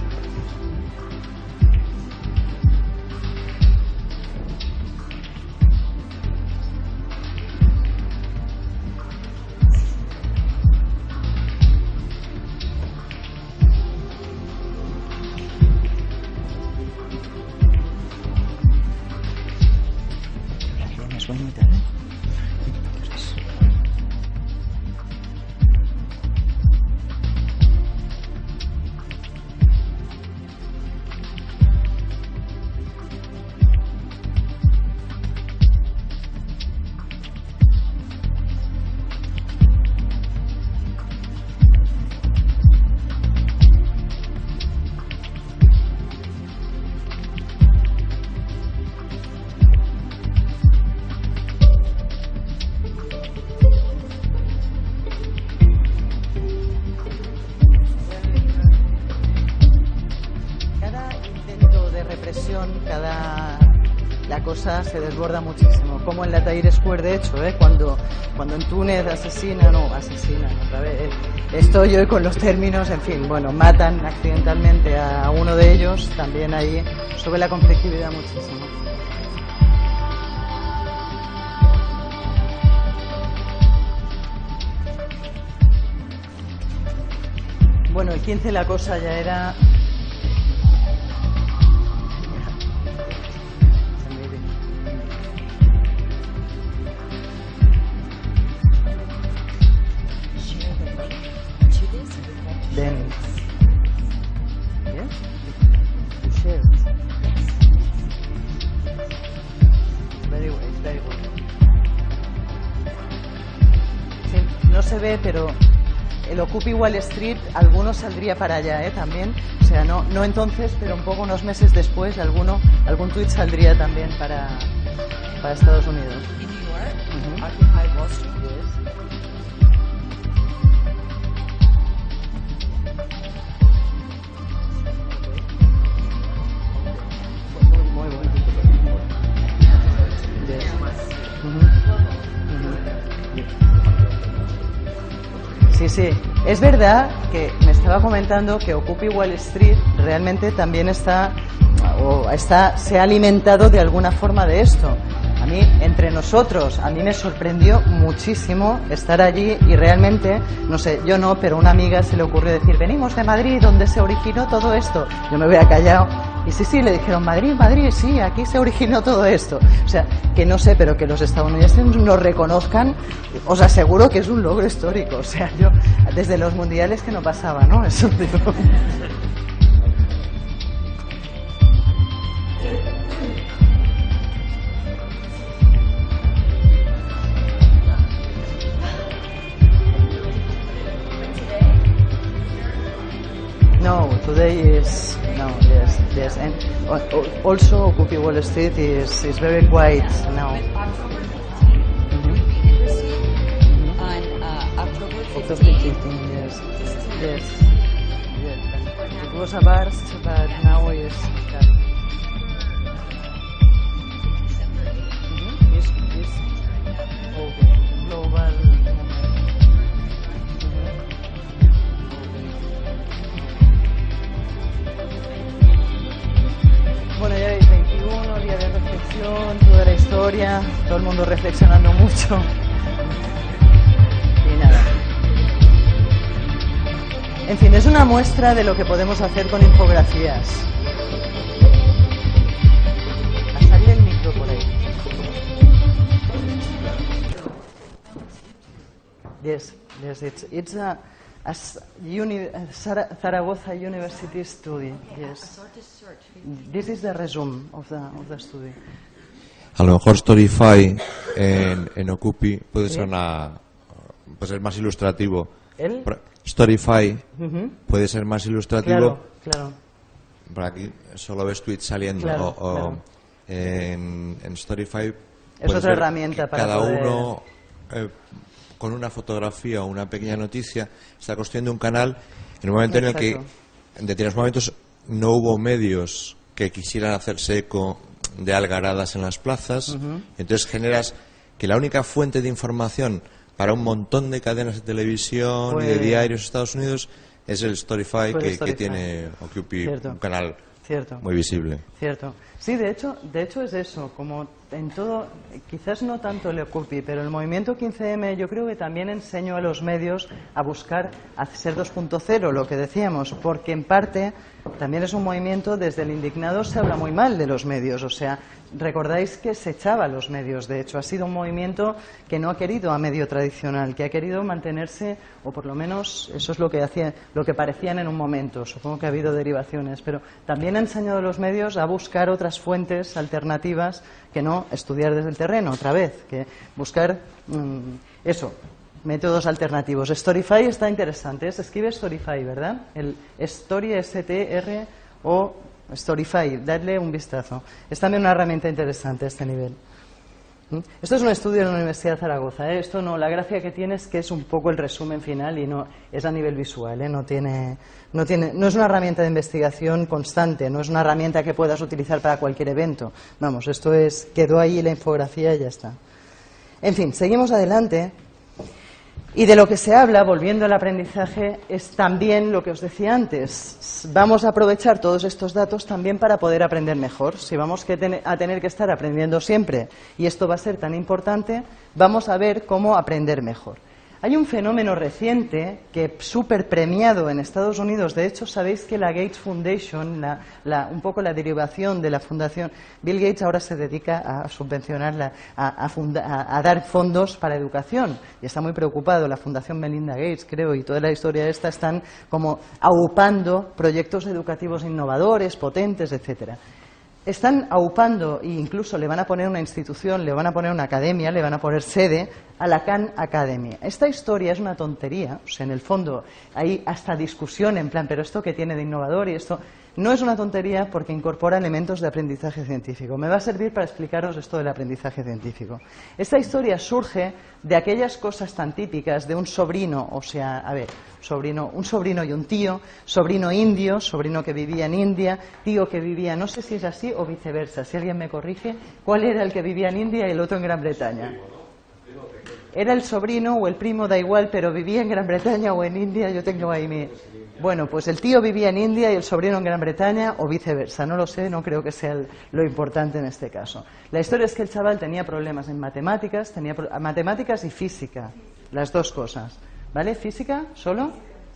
Se desborda muchísimo. Como en la Tahrir Square, de hecho, ¿eh? cuando, cuando en Túnez asesinan, no, asesinan otra vez. Eh, estoy hoy con los términos, en fin, bueno, matan accidentalmente a uno de ellos, también ahí sube la conflictividad muchísimo. Bueno, el 15 la cosa ya era Occupy Wall Street, alguno saldría para allá ¿eh? también. O sea, no, no entonces, pero un poco unos meses después, alguno, algún tweet saldría también para, para Estados Unidos. Sí, Es verdad que me estaba comentando que Occupy Wall Street realmente también está, o está, se ha alimentado de alguna forma de esto. A mí, entre nosotros, a mí me sorprendió muchísimo estar allí y realmente, no sé, yo no, pero una amiga se le ocurrió decir, venimos de Madrid, donde se originó todo esto. Yo me había callado y sí, sí, le dijeron, Madrid, Madrid, sí, aquí se originó todo esto. O sea, que no sé, pero que los estadounidenses lo reconozcan, os aseguro que es un logro histórico. O sea, yo, desde los mundiales que no pasaba, ¿no? Eso digo. No, today is no, yes, yes, and also Occupy Wall Street is is very quiet now. 15, yes. Yes. yes. It was a bar, but now is that. Mm-hmm. Yes, Global. Bueno, ya es 21, día de reflexión, toda la historia, todo el mundo reflexionando mucho. En fin, es una muestra de lo que podemos hacer con infografías. A salir el micro por ahí. Yes, yes, it's, it's a, a uni, a Zara- Zaragoza University study. Yes. This is the resume of the, of the study. A lo mejor Storyfy en, en Occupy puede ser una puede ser más ilustrativo. ¿El? Storyfy puede ser más ilustrativo. Claro, claro. Por aquí solo ves tweets saliendo. Claro, o. En, en Storyfy Es otra herramienta para cada poder- uno eh, con una fotografía o una pequeña noticia está construyendo un canal en un momento en el que en determinados momentos no hubo medios que quisieran hacerse eco de algaradas en las plazas entonces generas que la única fuente de información para un montón de cadenas de televisión y de Pues- diarios de Estados Unidos es el Storyfy, Pues el que, tiene Occupy Cierto. un canal Cierto. muy visible. Cierto. Sí, de hecho, de hecho es eso, como en todo, quizás no tanto le ocupe, pero el movimiento 15M yo creo que también enseñó a los medios a buscar hacer 2.0, lo que decíamos, porque en parte también es un movimiento, desde el indignado se habla muy mal de los medios, o sea, recordáis que se echaba a los medios, de hecho, ha sido un movimiento que no ha querido a medio tradicional, que ha querido mantenerse, o por lo menos eso es lo que hacía, lo que parecían en un momento, supongo que ha habido derivaciones, pero también ha enseñado a los medios a buscar otras fuentes alternativas que no estudiar desde el terreno, otra vez, que buscar mm, eso, métodos alternativos. Storyfy está interesante, se escribe Storyfy, ¿verdad? El Story S-T-R o Storyfy, dadle un vistazo. Es también una herramienta interesante a este nivel. ¿Mm? Esto es un estudio de la Universidad de Zaragoza. ¿eh? Esto no, la gracia que tiene es que es un poco el resumen final y no es a nivel visual. ¿eh? No, tiene, no, tiene, no es una herramienta de investigación constante, no es una herramienta que puedas utilizar para cualquier evento. Vamos, esto es quedó ahí la infografía y ya está. En fin, seguimos adelante. Y de lo que se habla, volviendo al aprendizaje, es también lo que os decía antes. Vamos a aprovechar todos estos datos también para poder aprender mejor. Si vamos a tener que estar aprendiendo siempre y esto va a ser tan importante, vamos a ver cómo aprender mejor. Hay un fenómeno reciente que súper premiado en Estados Unidos. De hecho, sabéis que la Gates Foundation, un poco la derivación de la fundación, Bill Gates ahora se dedica a subvencionar, a, dar fondos para educación. Y está muy preocupado. La Fundación Melinda Gates, creo, y toda la historia esta están como aupando proyectos educativos innovadores, potentes, etcétera están aupando e incluso le van a poner una institución, le van a poner una academia, le van a poner sede a la Khan Academy. Esta historia es una tontería, o sea, en el fondo hay hasta discusión en plan, pero esto que tiene de innovador y esto no es una tontería porque incorpora elementos de aprendizaje científico. Me va a servir para explicaros esto del aprendizaje científico. Esta historia surge de aquellas cosas tan típicas de un sobrino, o sea, a ver, sobrino, un sobrino y un tío, sobrino indio, sobrino que vivía en India, tío que vivía, no sé si es así o viceversa, si alguien me corrige, ¿cuál era el que vivía en India y el otro en Gran Bretaña? Era el sobrino o el primo, da igual, pero vivía en Gran Bretaña o en India, yo tengo ahí mi... Bueno, pues el tío vivía en India y el sobrino en Gran Bretaña o viceversa, no lo sé, no creo que sea lo importante en este caso. La historia es que el chaval tenía problemas en matemáticas, tenía matemáticas y física, las dos cosas, ¿vale? Física solo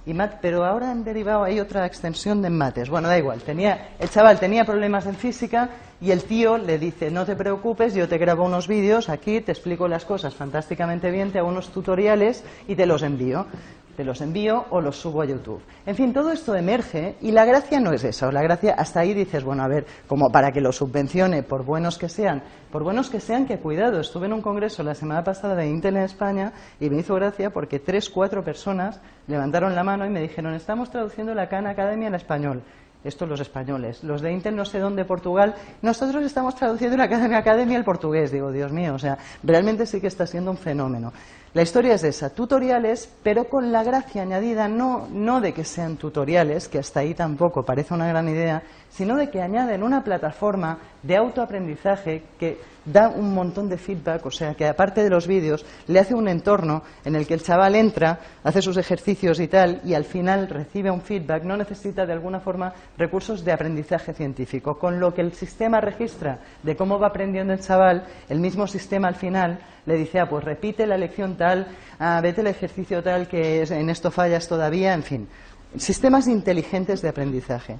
y mat, pero ahora han derivado hay otra extensión de mates. Bueno, da igual, tenía el chaval tenía problemas en física y el tío le dice, "No te preocupes, yo te grabo unos vídeos aquí, te explico las cosas fantásticamente bien, te hago unos tutoriales y te los envío." Te los envío o los subo a YouTube. En fin, todo esto emerge y la gracia no es eso. La gracia, hasta ahí dices, bueno, a ver, como para que lo subvencione, por buenos que sean, por buenos que sean, que cuidado. Estuve en un congreso la semana pasada de Intel en España y me hizo gracia porque tres, cuatro personas levantaron la mano y me dijeron, estamos traduciendo la Khan Academy al español. Estos los españoles. Los de Intel no sé dónde, Portugal. Nosotros estamos traduciendo la Khan Academy al portugués. Digo, Dios mío, o sea, realmente sí que está siendo un fenómeno. La historia es esa, tutoriales, pero con la gracia añadida no, no de que sean tutoriales, que hasta ahí tampoco parece una gran idea, sino de que añaden una plataforma de autoaprendizaje que da un montón de feedback, o sea que aparte de los vídeos, le hace un entorno en el que el chaval entra, hace sus ejercicios y tal, y al final recibe un feedback, no necesita de alguna forma recursos de aprendizaje científico, con lo que el sistema registra de cómo va aprendiendo el chaval, el mismo sistema al final le dice, ah, pues repite la lección tal, ah, vete el ejercicio tal, que en esto fallas todavía, en fin. Sistemas inteligentes de aprendizaje.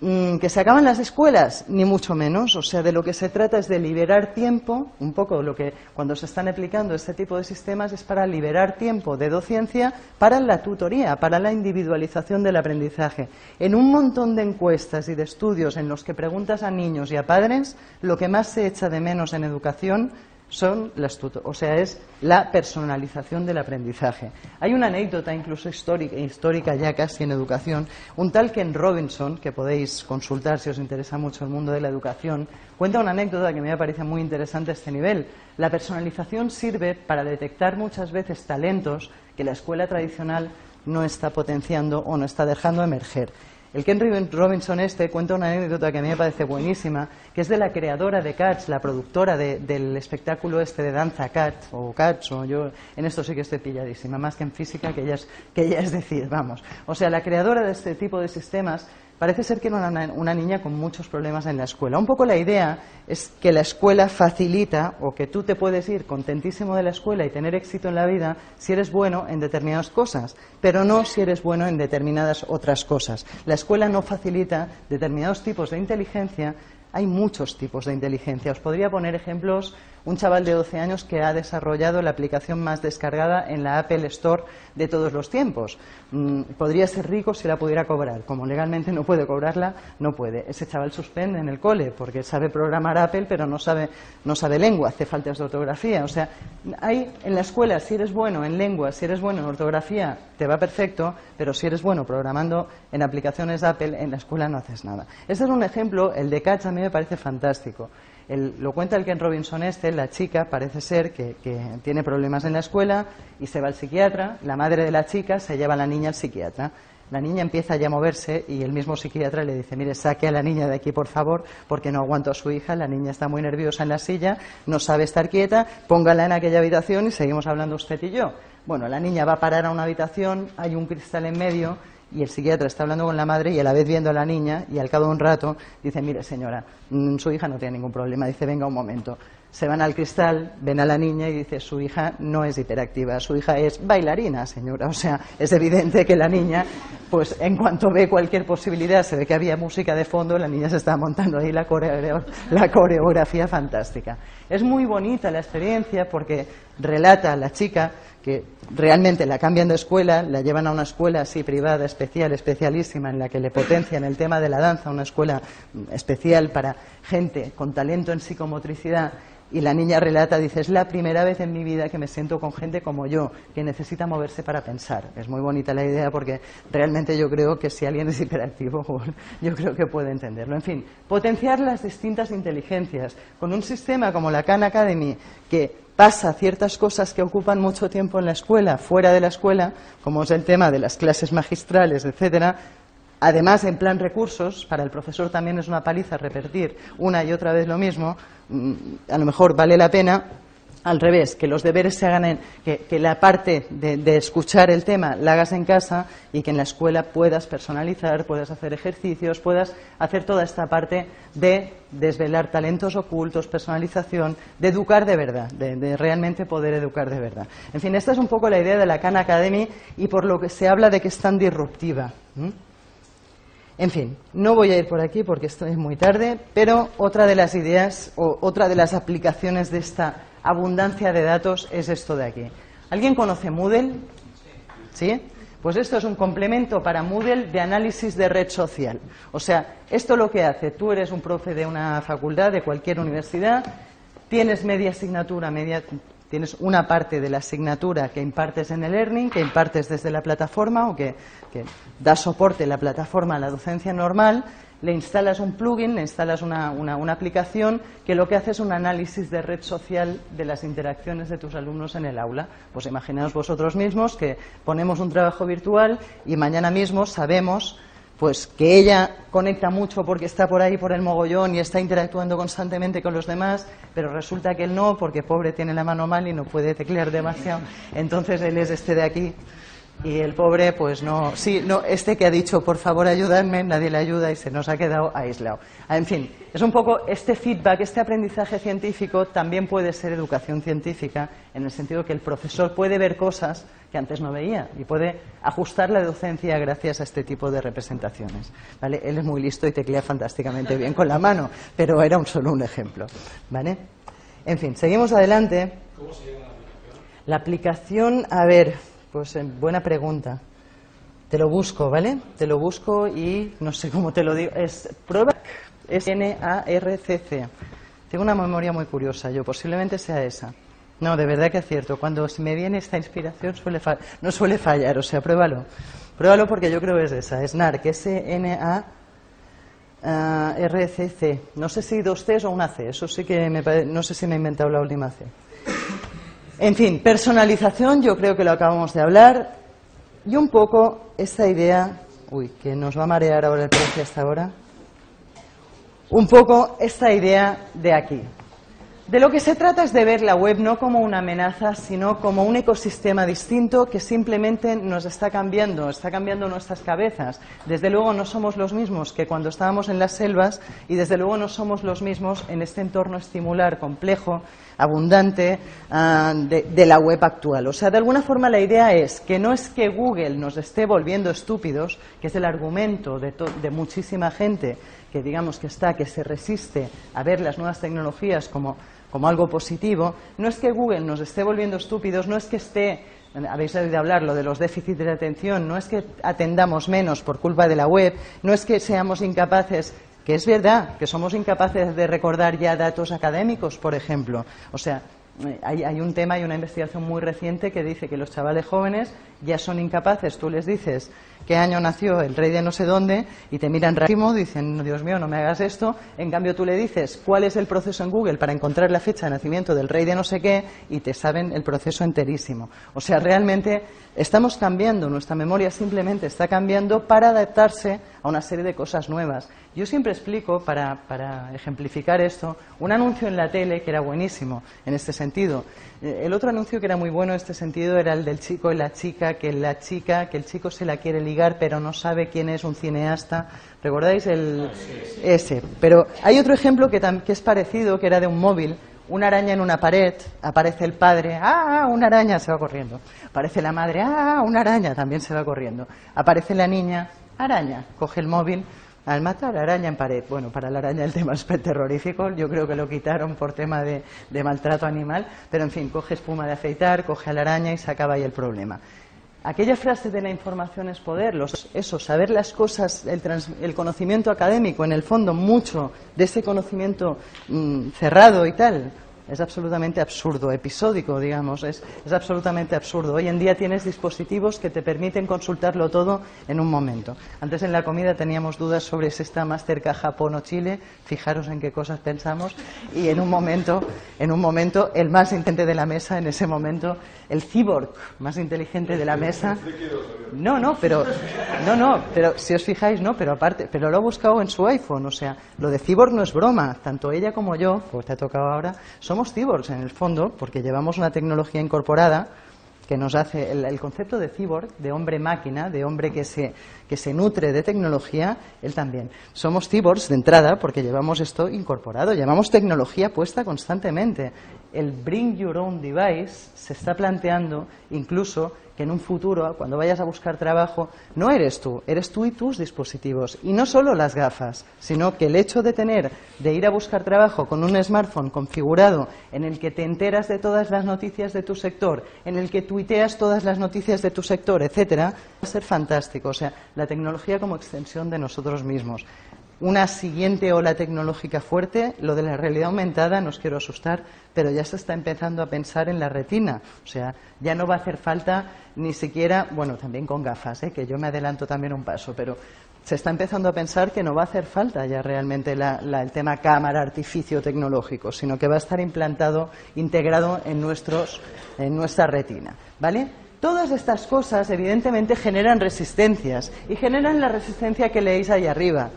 Mm, ¿Que se acaban las escuelas? Ni mucho menos. O sea, de lo que se trata es de liberar tiempo, un poco lo que cuando se están aplicando este tipo de sistemas es para liberar tiempo de docencia para la tutoría, para la individualización del aprendizaje. En un montón de encuestas y de estudios en los que preguntas a niños y a padres, lo que más se echa de menos en educación son las o sea, es la personalización del aprendizaje. Hay una anécdota incluso histórica, histórica ya casi en educación, un tal Ken Robinson, que podéis consultar si os interesa mucho el mundo de la educación, cuenta una anécdota que me parece muy interesante a este nivel. La personalización sirve para detectar muchas veces talentos que la escuela tradicional no está potenciando o no está dejando emerger. El Ken Robinson este cuenta una anécdota que a mí me parece buenísima, que es de la creadora de Cats, la productora del espectáculo este de danza Cats, o Cats, o yo en esto sí que estoy pilladísima, más que en física, que ya es, que ya es decir, vamos. O sea, la creadora de este tipo de sistemas parece ser que era una, niña con muchos problemas en la escuela. Un poco la idea es que la escuela facilita o que tú te puedes ir contentísimo de la escuela y tener éxito en la vida si eres bueno en determinadas cosas, pero no si eres bueno en determinadas otras cosas. La escuela no facilita determinados tipos de inteligencia. Hay muchos tipos de inteligencia. Os podría poner ejemplos un chaval de 12 años que ha desarrollado la aplicación más descargada en la Apple Store de todos los tiempos. Mm, podría ser rico si la pudiera cobrar. Como legalmente no puede cobrarla, no puede. Ese chaval suspende en el cole porque sabe programar Apple, pero no sabe, no sabe lengua, hace faltas de ortografía. O sea, hay en la escuela, si eres bueno en lengua, si eres bueno en ortografía, te va perfecto, pero si eres bueno programando en aplicaciones Apple, en la escuela no haces nada. Este es un ejemplo, el de Catch a mí me parece fantástico. Lo cuenta el Ken Robinson este, la chica parece ser que, tiene problemas en la escuela y se va al psiquiatra, la madre de la chica se lleva a la niña al psiquiatra. La niña empieza ya a moverse y el mismo psiquiatra le dice, mire, saque a la niña de aquí, por favor, porque no aguanto a su hija, la niña está muy nerviosa en la silla, no sabe estar quieta, póngala en aquella habitación y seguimos hablando usted y yo. Bueno, la niña va a parar a una habitación, hay un cristal en medio y el psiquiatra está hablando con la madre y a la vez viendo a la niña y al cabo de un rato dice, mire señora, mm, su hija no tiene ningún problema, dice, venga un momento. Se van al cristal, ven a la niña y dice, su hija no es hiperactiva, su hija es bailarina, señora. O sea, es evidente que la niña, pues en cuanto ve cualquier posibilidad, se ve que había música de fondo, la niña se está montando ahí la, la coreografía fantástica. Es muy bonita la experiencia porque relata a la chica que realmente la cambian de escuela, la llevan a una escuela así privada, especial, especialísima, en la que le potencian el tema de la danza, una escuela especial para gente con talento en psicomotricidad. Y la niña relata, dice, es la primera vez en mi vida que me siento con gente como yo, que necesita moverse para pensar. Es muy bonita la idea porque realmente yo creo que si alguien es hiperactivo, yo creo que puede entenderlo. En fin, potenciar las distintas inteligencias con un sistema como la Khan Academy que pasa ciertas cosas que ocupan mucho tiempo en la escuela, fuera de la escuela, como es el tema de las clases magistrales, etcétera. Además, en plan recursos, para el profesor también es una paliza repetir una y otra vez lo mismo. Mm, a lo mejor vale la pena al revés, que los deberes se hagan en, que, la parte de, escuchar el tema la hagas en casa y que en la escuela puedas personalizar, puedas hacer ejercicios, puedas hacer toda esta parte de desvelar talentos ocultos, personalización, de educar de verdad, de, realmente poder educar de verdad. En fin, esta es un poco la idea de la Khan Academy y por lo que se habla de que es tan disruptiva. En fin, no voy a ir por aquí porque esto es muy tarde, pero otra de las ideas o otra de las aplicaciones de esta abundancia de datos es esto de aquí. ¿Alguien conoce Moodle? ¿Sí? Pues esto es un complemento para Moodle de análisis de red social. O sea, esto lo que hace, tú eres un profe de una facultad, de cualquier universidad, tienes media asignatura, media, tienes una parte de la asignatura que impartes en el learning, que impartes desde la plataforma o que, da soporte la plataforma a la docencia normal, le instalas un plugin, le instalas una, aplicación que lo que hace es un análisis de red social de las interacciones de tus alumnos en el aula. Pues imaginaos vosotros mismos que ponemos un trabajo virtual y mañana mismo sabemos pues que ella conecta mucho porque está por ahí por el mogollón y está interactuando constantemente con los demás, pero resulta que él no, porque pobre tiene la mano mal y no puede teclear demasiado. Entonces él es este de aquí y el pobre, pues no, sí, no, este que ha dicho, por favor ayúdame, nadie le ayuda y se nos ha quedado aislado. Ah, en fin, es un poco este feedback, este aprendizaje científico también puede ser educación científica, en el sentido que el profesor puede ver cosas que antes no veía y puede ajustar la docencia gracias a este tipo de representaciones. ¿vale? Él es muy listo y teclea fantásticamente bien con la mano, pero era un, solo un ejemplo. ¿vale? En fin, seguimos adelante. ¿Cómo se llama la aplicación? La aplicación, a ver, pues eh, buena pregunta. Te lo busco, ¿vale? Te lo busco y no sé cómo te lo digo. Es prueba es N-A-R-C-C. Tengo una memoria muy curiosa, yo posiblemente sea esa. No, de verdad que es cierto. Cuando me viene esta inspiración suele no suele fallar, o sea, pruébalo. Pruébalo porque yo creo que es esa. Es NARC, S-N-A-R-C-C. No sé si dos C o una C, eso sí que me no sé si me he inventado la última C. En fin, personalización, yo creo que lo acabamos de hablar. Y un poco esta idea, uy, que nos va a marear ahora el precio hasta ahora. Un poco esta idea de aquí. De lo que se trata es de ver la web no como una amenaza, sino como un ecosistema distinto que simplemente nos está cambiando, está cambiando nuestras cabezas. Desde luego no somos los mismos que cuando estábamos en las selvas y desde luego no somos los mismos en este entorno estimular complejo abundante ah, de, la web actual. O sea, de alguna forma la idea es que no es que Google nos esté volviendo estúpidos, que es el argumento de, de muchísima gente que digamos que está, que se resiste a ver las nuevas tecnologías como, como algo positivo, no es que Google nos esté volviendo estúpidos, no es que esté habéis oído hablar lo de los déficits de atención, no es que atendamos menos por culpa de la web, no es que seamos incapaces que es verdad que somos incapaces de recordar ya datos académicos, por ejemplo. O sea, eh, hay, un tema, hay una investigación muy reciente que dice que los chavales jóvenes ya son incapaces, tú les dices qué año nació el rey de no sé dónde y te miran rarísimo, dicen, Dios mío, no me hagas esto. En cambio, tú le dices cuál es el proceso en Google para encontrar la fecha de nacimiento del rey de no sé qué y te saben el proceso enterísimo. O sea, realmente estamos cambiando, nuestra memoria simplemente está cambiando para adaptarse a una serie de cosas nuevas. Yo siempre explico, para, para ejemplificar esto, un anuncio en la tele que era buenísimo en este sentido. Eh, el otro anuncio que era muy bueno en este sentido era el del chico y la chica, que la chica, que el chico se la quiere ligar pero no sabe quién es un cineasta. ¿Recordáis el ese? Pero hay otro ejemplo que, que es parecido, que era de un móvil una araña en una pared, aparece el padre, ¡ah! Una araña se va corriendo. Aparece la madre, ¡ah! Una araña también se va corriendo. Aparece la niña, araña, coge el móvil, al matar araña en pared. Bueno, para la araña el tema es terrorífico, yo creo que lo quitaron por tema de, maltrato animal, pero en fin, coge espuma de afeitar, coge a la araña y se acaba ahí el problema. Aquella frase de la información es poder, eso, saber las cosas, el, conocimiento académico, en el fondo, mucho de ese conocimiento mm, cerrado y tal, es absolutamente absurdo, episódico, digamos, es, es, absolutamente absurdo. Hoy en día tienes dispositivos que te permiten consultarlo todo en un momento. Antes en la comida teníamos dudas sobre si está más cerca Japón o Chile, fijaros en qué cosas pensamos, y en un momento, en un momento, el más inteligente de la mesa, en ese momento, el cyborg más inteligente de la mesa. No, no, pero, no, no, pero si os fijáis, no, pero aparte, pero lo ha buscado en su iPhone, o sea, lo de cyborg no es broma, tanto ella como yo, pues te ha tocado ahora, somos cyborgs en el fondo, porque llevamos una tecnología incorporada que nos hace el, concepto de cyborg, de hombre-máquina, de hombre que se, que se nutre de tecnología, él también. Somos cyborgs de entrada porque llevamos esto incorporado, llevamos tecnología puesta constantemente. El Bring Your Own Device se está planteando incluso que en un futuro, cuando vayas a buscar trabajo, no eres tú, eres tú y tus dispositivos. Y no solo las gafas, sino que el hecho de tener, de ir a buscar trabajo con un smartphone configurado en el que te enteras de todas las noticias de tu sector, en el que tuiteas todas las noticias de tu sector, etcétera, va a ser fantástico. O sea, la tecnología como extensión de nosotros mismos una siguiente ola tecnológica fuerte, lo de la realidad aumentada, no os quiero asustar, pero ya se está empezando a pensar en la retina. O sea, ya no va a hacer falta ni siquiera, bueno, también con gafas, ¿eh? que yo me adelanto también un paso, pero se está empezando a pensar que no va a hacer falta ya realmente el tema cámara, artificio tecnológico, sino que va a estar implantado, integrado en, nuestros, en nuestra retina. ¿Vale? Todas estas cosas, evidentemente, generan resistencias y generan la resistencia que leéis ahí arriba.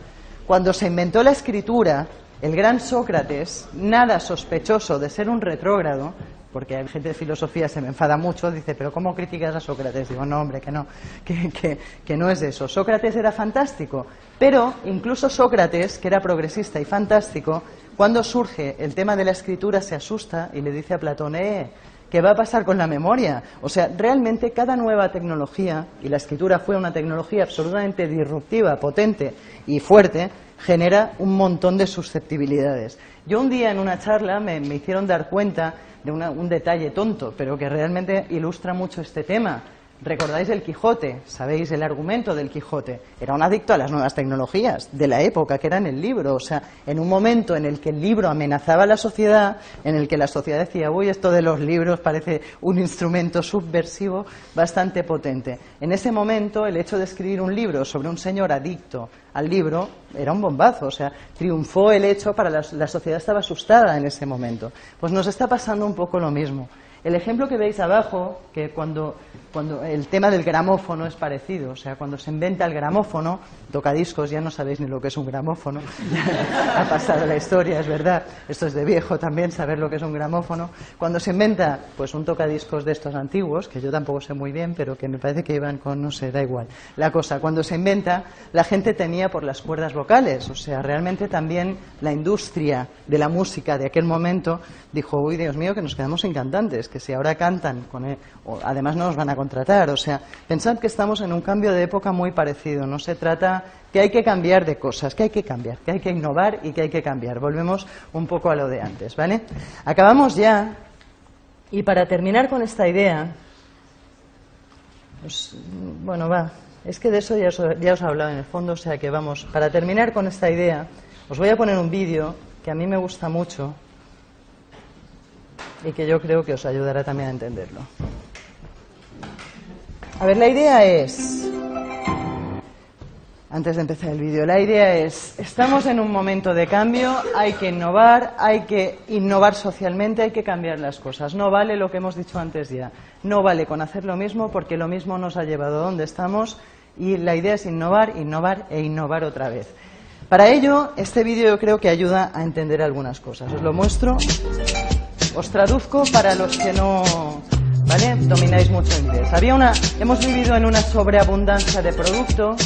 Cuando se inventó la escritura, el gran Sócrates, nada sospechoso de ser un retrógrado, porque hay gente de filosofía se me enfada mucho, dice, pero ¿cómo criticas a Sócrates? Digo, no, hombre, que no, que, no es eso. Sócrates era fantástico, pero incluso Sócrates, que era progresista y fantástico, cuando surge el tema de la escritura se asusta y le dice a Platón, eh, ¿Qué va a pasar con la memoria? O sea, realmente cada nueva tecnología, y la escritura fue una tecnología absolutamente disruptiva, potente y fuerte, genera un montón de susceptibilidades. Yo un día en una charla me, hicieron dar cuenta de un detalle tonto, pero que realmente ilustra mucho este tema. ¿Recordáis el Quijote? ¿Sabéis el argumento del Quijote? Era un adicto a las nuevas tecnologías de la época, que era en el libro. O sea, en un momento en el que el libro amenazaba a la sociedad, en el que la sociedad decía, uy, esto de los libros parece un instrumento subversivo bastante potente. En ese momento, el hecho de escribir un libro sobre un señor adicto al libro era un bombazo. O sea, triunfó el hecho para la, la sociedad estaba asustada en ese momento. Pues nos está pasando un poco lo mismo. El ejemplo que veis abajo, que cuando, cuando, el tema del gramófono es parecido, o sea, cuando se inventa el gramófono, tocadiscos, ya no sabéis ni lo que es un gramófono, ha pasado la historia, es verdad, esto es de viejo también saber lo que es un gramófono. Cuando se inventa, pues un tocadiscos de estos antiguos, que yo tampoco sé muy bien, pero que me parece que iban con, no sé, da igual. La cosa, cuando se inventa, la gente tenía por las cuerdas vocales, o sea, realmente también la industria de la música de aquel momento dijo, uy, Dios mío, que nos quedamos sin cantantes si ahora cantan, con además no nos van a contratar. O sea, pensad que estamos en un cambio de época muy parecido. No se trata que hay que cambiar de cosas, que hay que cambiar, que hay que innovar y que hay que cambiar. Volvemos un poco a lo de antes, ¿vale? Acabamos ya. Y para terminar con esta idea, pues, bueno, va, es que de eso ya os, ya os he hablado en el fondo, o sea que vamos, para terminar con esta idea, os voy a poner un vídeo que a mí me gusta mucho, y que yo creo que os ayudará también a entenderlo. A ver, la idea es, antes de empezar el vídeo, la idea es, estamos en un momento de cambio, hay que innovar, hay que innovar socialmente, hay que cambiar las cosas. No vale lo que hemos dicho antes ya, no vale con hacer lo mismo porque lo mismo nos ha llevado a donde estamos y la idea es innovar, innovar e innovar otra vez. Para ello, este vídeo yo creo que ayuda a entender algunas cosas. Os lo muestro, os traduzco para los que no ¿vale? domináis mucho inglés. Había una, hemos vivido en una sobreabundancia de producto.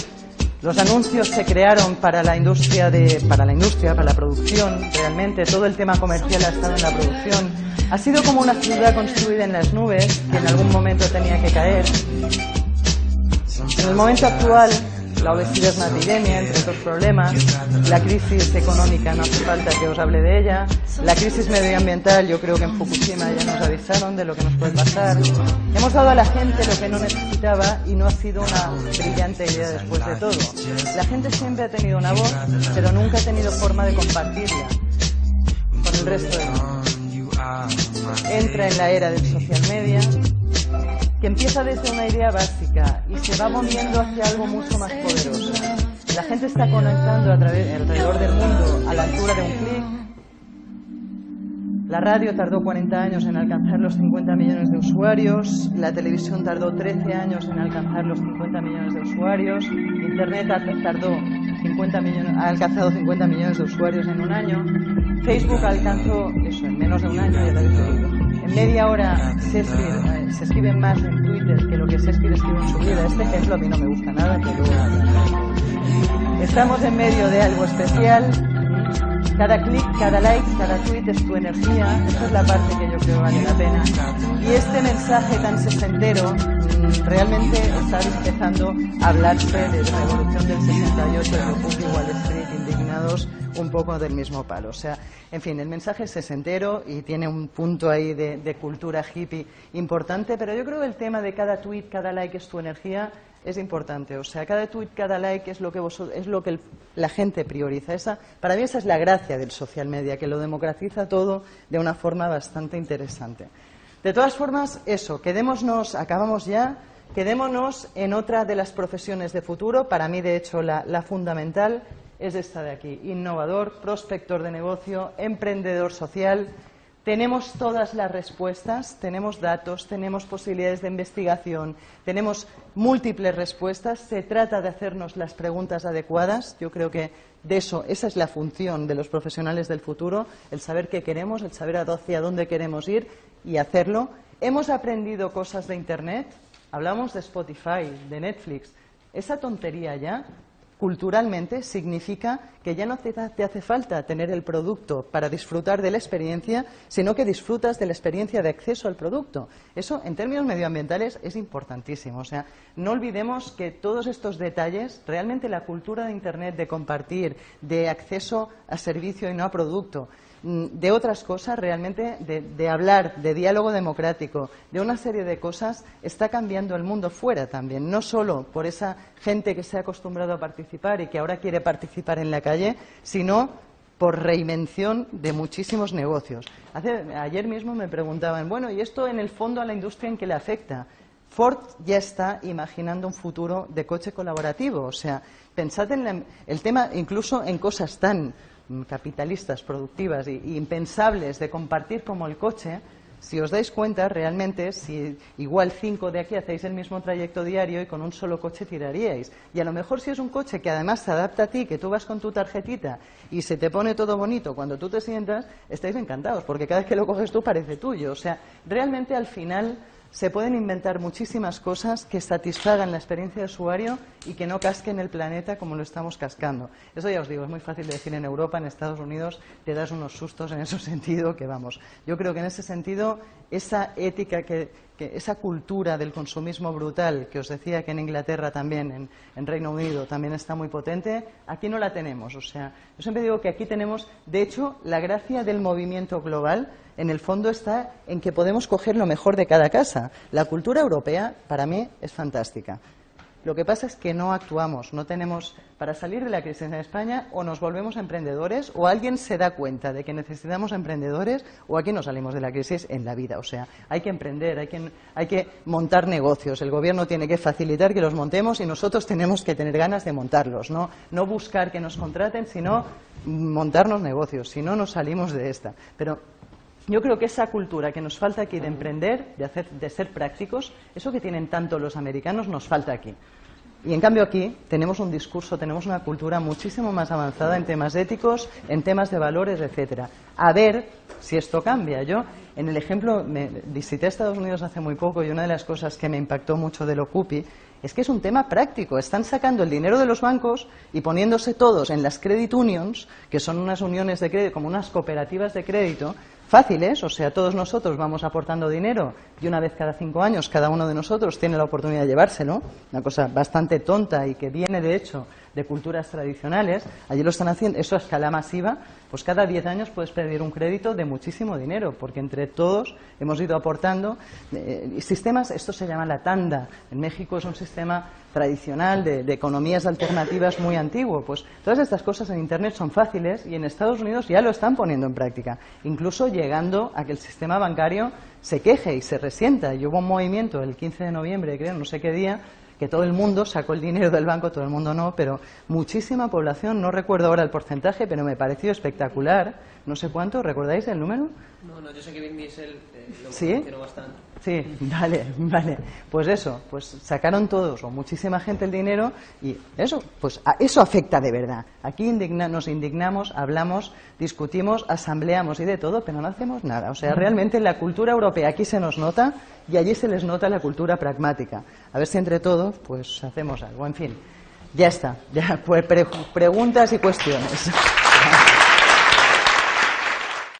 Los anuncios se crearon para la industria de, para la industria, para la producción, realmente todo el tema comercial ha estado en la producción. Ha sido como una ciudad construida en las nubes que en algún momento tenía que caer. En el momento actual, la obesidad es una epidemia, entre otros problemas, la crisis económica, no hace falta que os hable de ella, la crisis medioambiental, yo creo que en Fukushima ya nos avisaron de lo que nos puede pasar. Hemos dado a la gente lo que no necesitaba y no ha sido una brillante idea después de todo. La gente siempre ha tenido una voz, pero nunca ha tenido forma de compartirla con el resto del mundo. Entra en la era del social media, que empieza desde una idea básica y se va moviendo hacia algo mucho más poderoso. La gente está conectando a través, alrededor del mundo a la altura de un clic. La radio tardó 40 años en alcanzar los 50 millones de usuarios, la televisión tardó 13 años en alcanzar los 50 millones de usuarios, Internet tardó 50 millones, ha alcanzado 50 millones de usuarios en un año, Facebook alcanzó eso en menos de un año, ya te en media hora escribe, se escribe más en Twitter que lo que se escribe en su vida. Este ejemplo a mí no me gusta nada, pero estamos en medio de algo especial. Cada clic, cada like, cada tweet es tu energía. Esa es la parte que yo creo vale la pena. Y este mensaje tan sesentero mm, realmente está empezando a hablarse de la revolución del 68, de Wall Street, indignados un poco del mismo palo. O sea, en fin, el mensaje es sesentero y tiene un punto ahí de, cultura hippie importante, pero yo creo que el tema de cada tweet, cada like es tu energía es importante. O sea, cada tweet, cada like es lo que, es lo que la gente prioriza. Esa, para mí esa es la gracia del social media, que lo democratiza todo de una forma bastante interesante. De todas formas, eso, quedémonos, acabamos ya, quedémonos en otra de las profesiones de futuro, para mí, de hecho, la fundamental, es esta de aquí. Innovador, prospector de negocio, emprendedor social. Tenemos todas las respuestas, tenemos datos, tenemos posibilidades de investigación, tenemos múltiples respuestas. Se trata de hacernos las preguntas adecuadas. Yo creo que de eso, esa es la función de los profesionales del futuro, el saber qué queremos, el saber hacia dónde queremos ir y hacerlo. Hemos aprendido cosas de Internet, hablamos de Spotify, de Netflix. Esa tontería ya culturalmente significa que ya no te, hace falta tener el producto para disfrutar de la experiencia, sino que disfrutas de la experiencia de acceso al producto. Eso, en términos medioambientales, es importantísimo. O sea, no olvidemos que todos estos detalles, realmente la cultura de Internet de compartir, de acceso a servicio y no a producto, de otras cosas, realmente, de, hablar, de diálogo democrático, de una serie de cosas, está cambiando el mundo fuera también. No solo por esa gente que se ha acostumbrado a participar y que ahora quiere participar en la calle, sino por reinvención de muchísimos negocios. ayer mismo me preguntaban, bueno, ¿y esto en el fondo a la industria en qué le afecta? Ford ya está imaginando un futuro de coche colaborativo. O sea, pensad en el tema incluso en cosas tan capitalistas, productivas e impensables de compartir como el coche, si os dais cuenta, realmente, si igual cinco de aquí hacéis el mismo trayecto diario y con un solo coche tiraríais. Y a lo mejor si es un coche que además se adapta a ti, que tú vas con tu tarjetita y se te pone todo bonito cuando tú te sientas, estáis encantados, porque cada vez que lo coges tú parece tuyo. O sea, realmente al final se pueden inventar muchísimas cosas que satisfagan la experiencia de usuario y que no casquen el planeta como lo estamos cascando. Eso ya os digo, es muy fácil de decir en Europa, en Estados Unidos te das unos sustos en ese sentido que vamos. Yo creo que en ese sentido esa ética, que, esa cultura del consumismo brutal que os decía que en Inglaterra también, en, Reino Unido también está muy potente, aquí no la tenemos. O sea, yo siempre digo que aquí tenemos, de hecho, la gracia del movimiento global en el fondo está en que podemos coger lo mejor de cada casa. La cultura europea, para mí, es fantástica. Lo que pasa es que no actuamos, no tenemos para salir de la crisis en España o nos volvemos emprendedores o alguien se da cuenta de que necesitamos emprendedores o aquí no salimos de la crisis en la vida. O sea, hay que emprender, hay que, hay que montar negocios. El gobierno tiene que facilitar que los montemos y nosotros tenemos que tener ganas de montarlos. No, no buscar que nos contraten, sino montarnos negocios. Si no, nos salimos de esta. Pero yo creo que esa cultura que nos falta aquí de emprender, de, hacer, de ser prácticos, eso que tienen tanto los americanos, nos falta aquí. Y en cambio aquí tenemos un discurso, tenemos una cultura muchísimo más avanzada en temas éticos, en temas de valores, etcétera. A ver si esto cambia. Yo, en el ejemplo, me visité Estados Unidos hace muy poco y una de las cosas que me impactó mucho de lo CUPI es que es un tema práctico. Están sacando el dinero de los bancos y poniéndose todos en las credit unions, que son unas uniones de crédito, como unas cooperativas de crédito, fáciles, o sea, todos nosotros vamos aportando dinero y una vez cada cinco años cada uno de nosotros tiene la oportunidad de llevárselo, una cosa bastante tonta y que viene de hecho de culturas tradicionales, allí lo están haciendo, eso a escala masiva, pues cada diez años puedes pedir un crédito de muchísimo dinero, porque entre todos hemos ido aportando eh, sistemas, esto se llama la tanda, en México es un sistema tradicional de, de, economías alternativas muy antiguo, pues todas estas cosas en Internet son fáciles y en Estados Unidos ya lo están poniendo en práctica, incluso llegando a que el sistema bancario se queje y se resienta. Y hubo un movimiento el 15 de noviembre, creo, no sé qué día, que todo el mundo sacó el dinero del banco, todo el mundo no, pero muchísima población, no recuerdo ahora el porcentaje, pero me pareció espectacular, no sé cuánto, ¿recordáis el número? No, no, yo sé que Vin Diesel eh, lo ¿Sí? bastante. Sí, vale, vale. Pues eso, pues sacaron todos o muchísima gente el dinero y eso, pues eso afecta de verdad. Aquí indigna, nos indignamos, hablamos, discutimos, asambleamos y de todo, pero no hacemos nada. O sea, realmente la cultura europea aquí se nos nota y allí se les nota la cultura pragmática. A ver si entre todos, pues hacemos algo. En fin, ya está. Ya, pues, preguntas y cuestiones.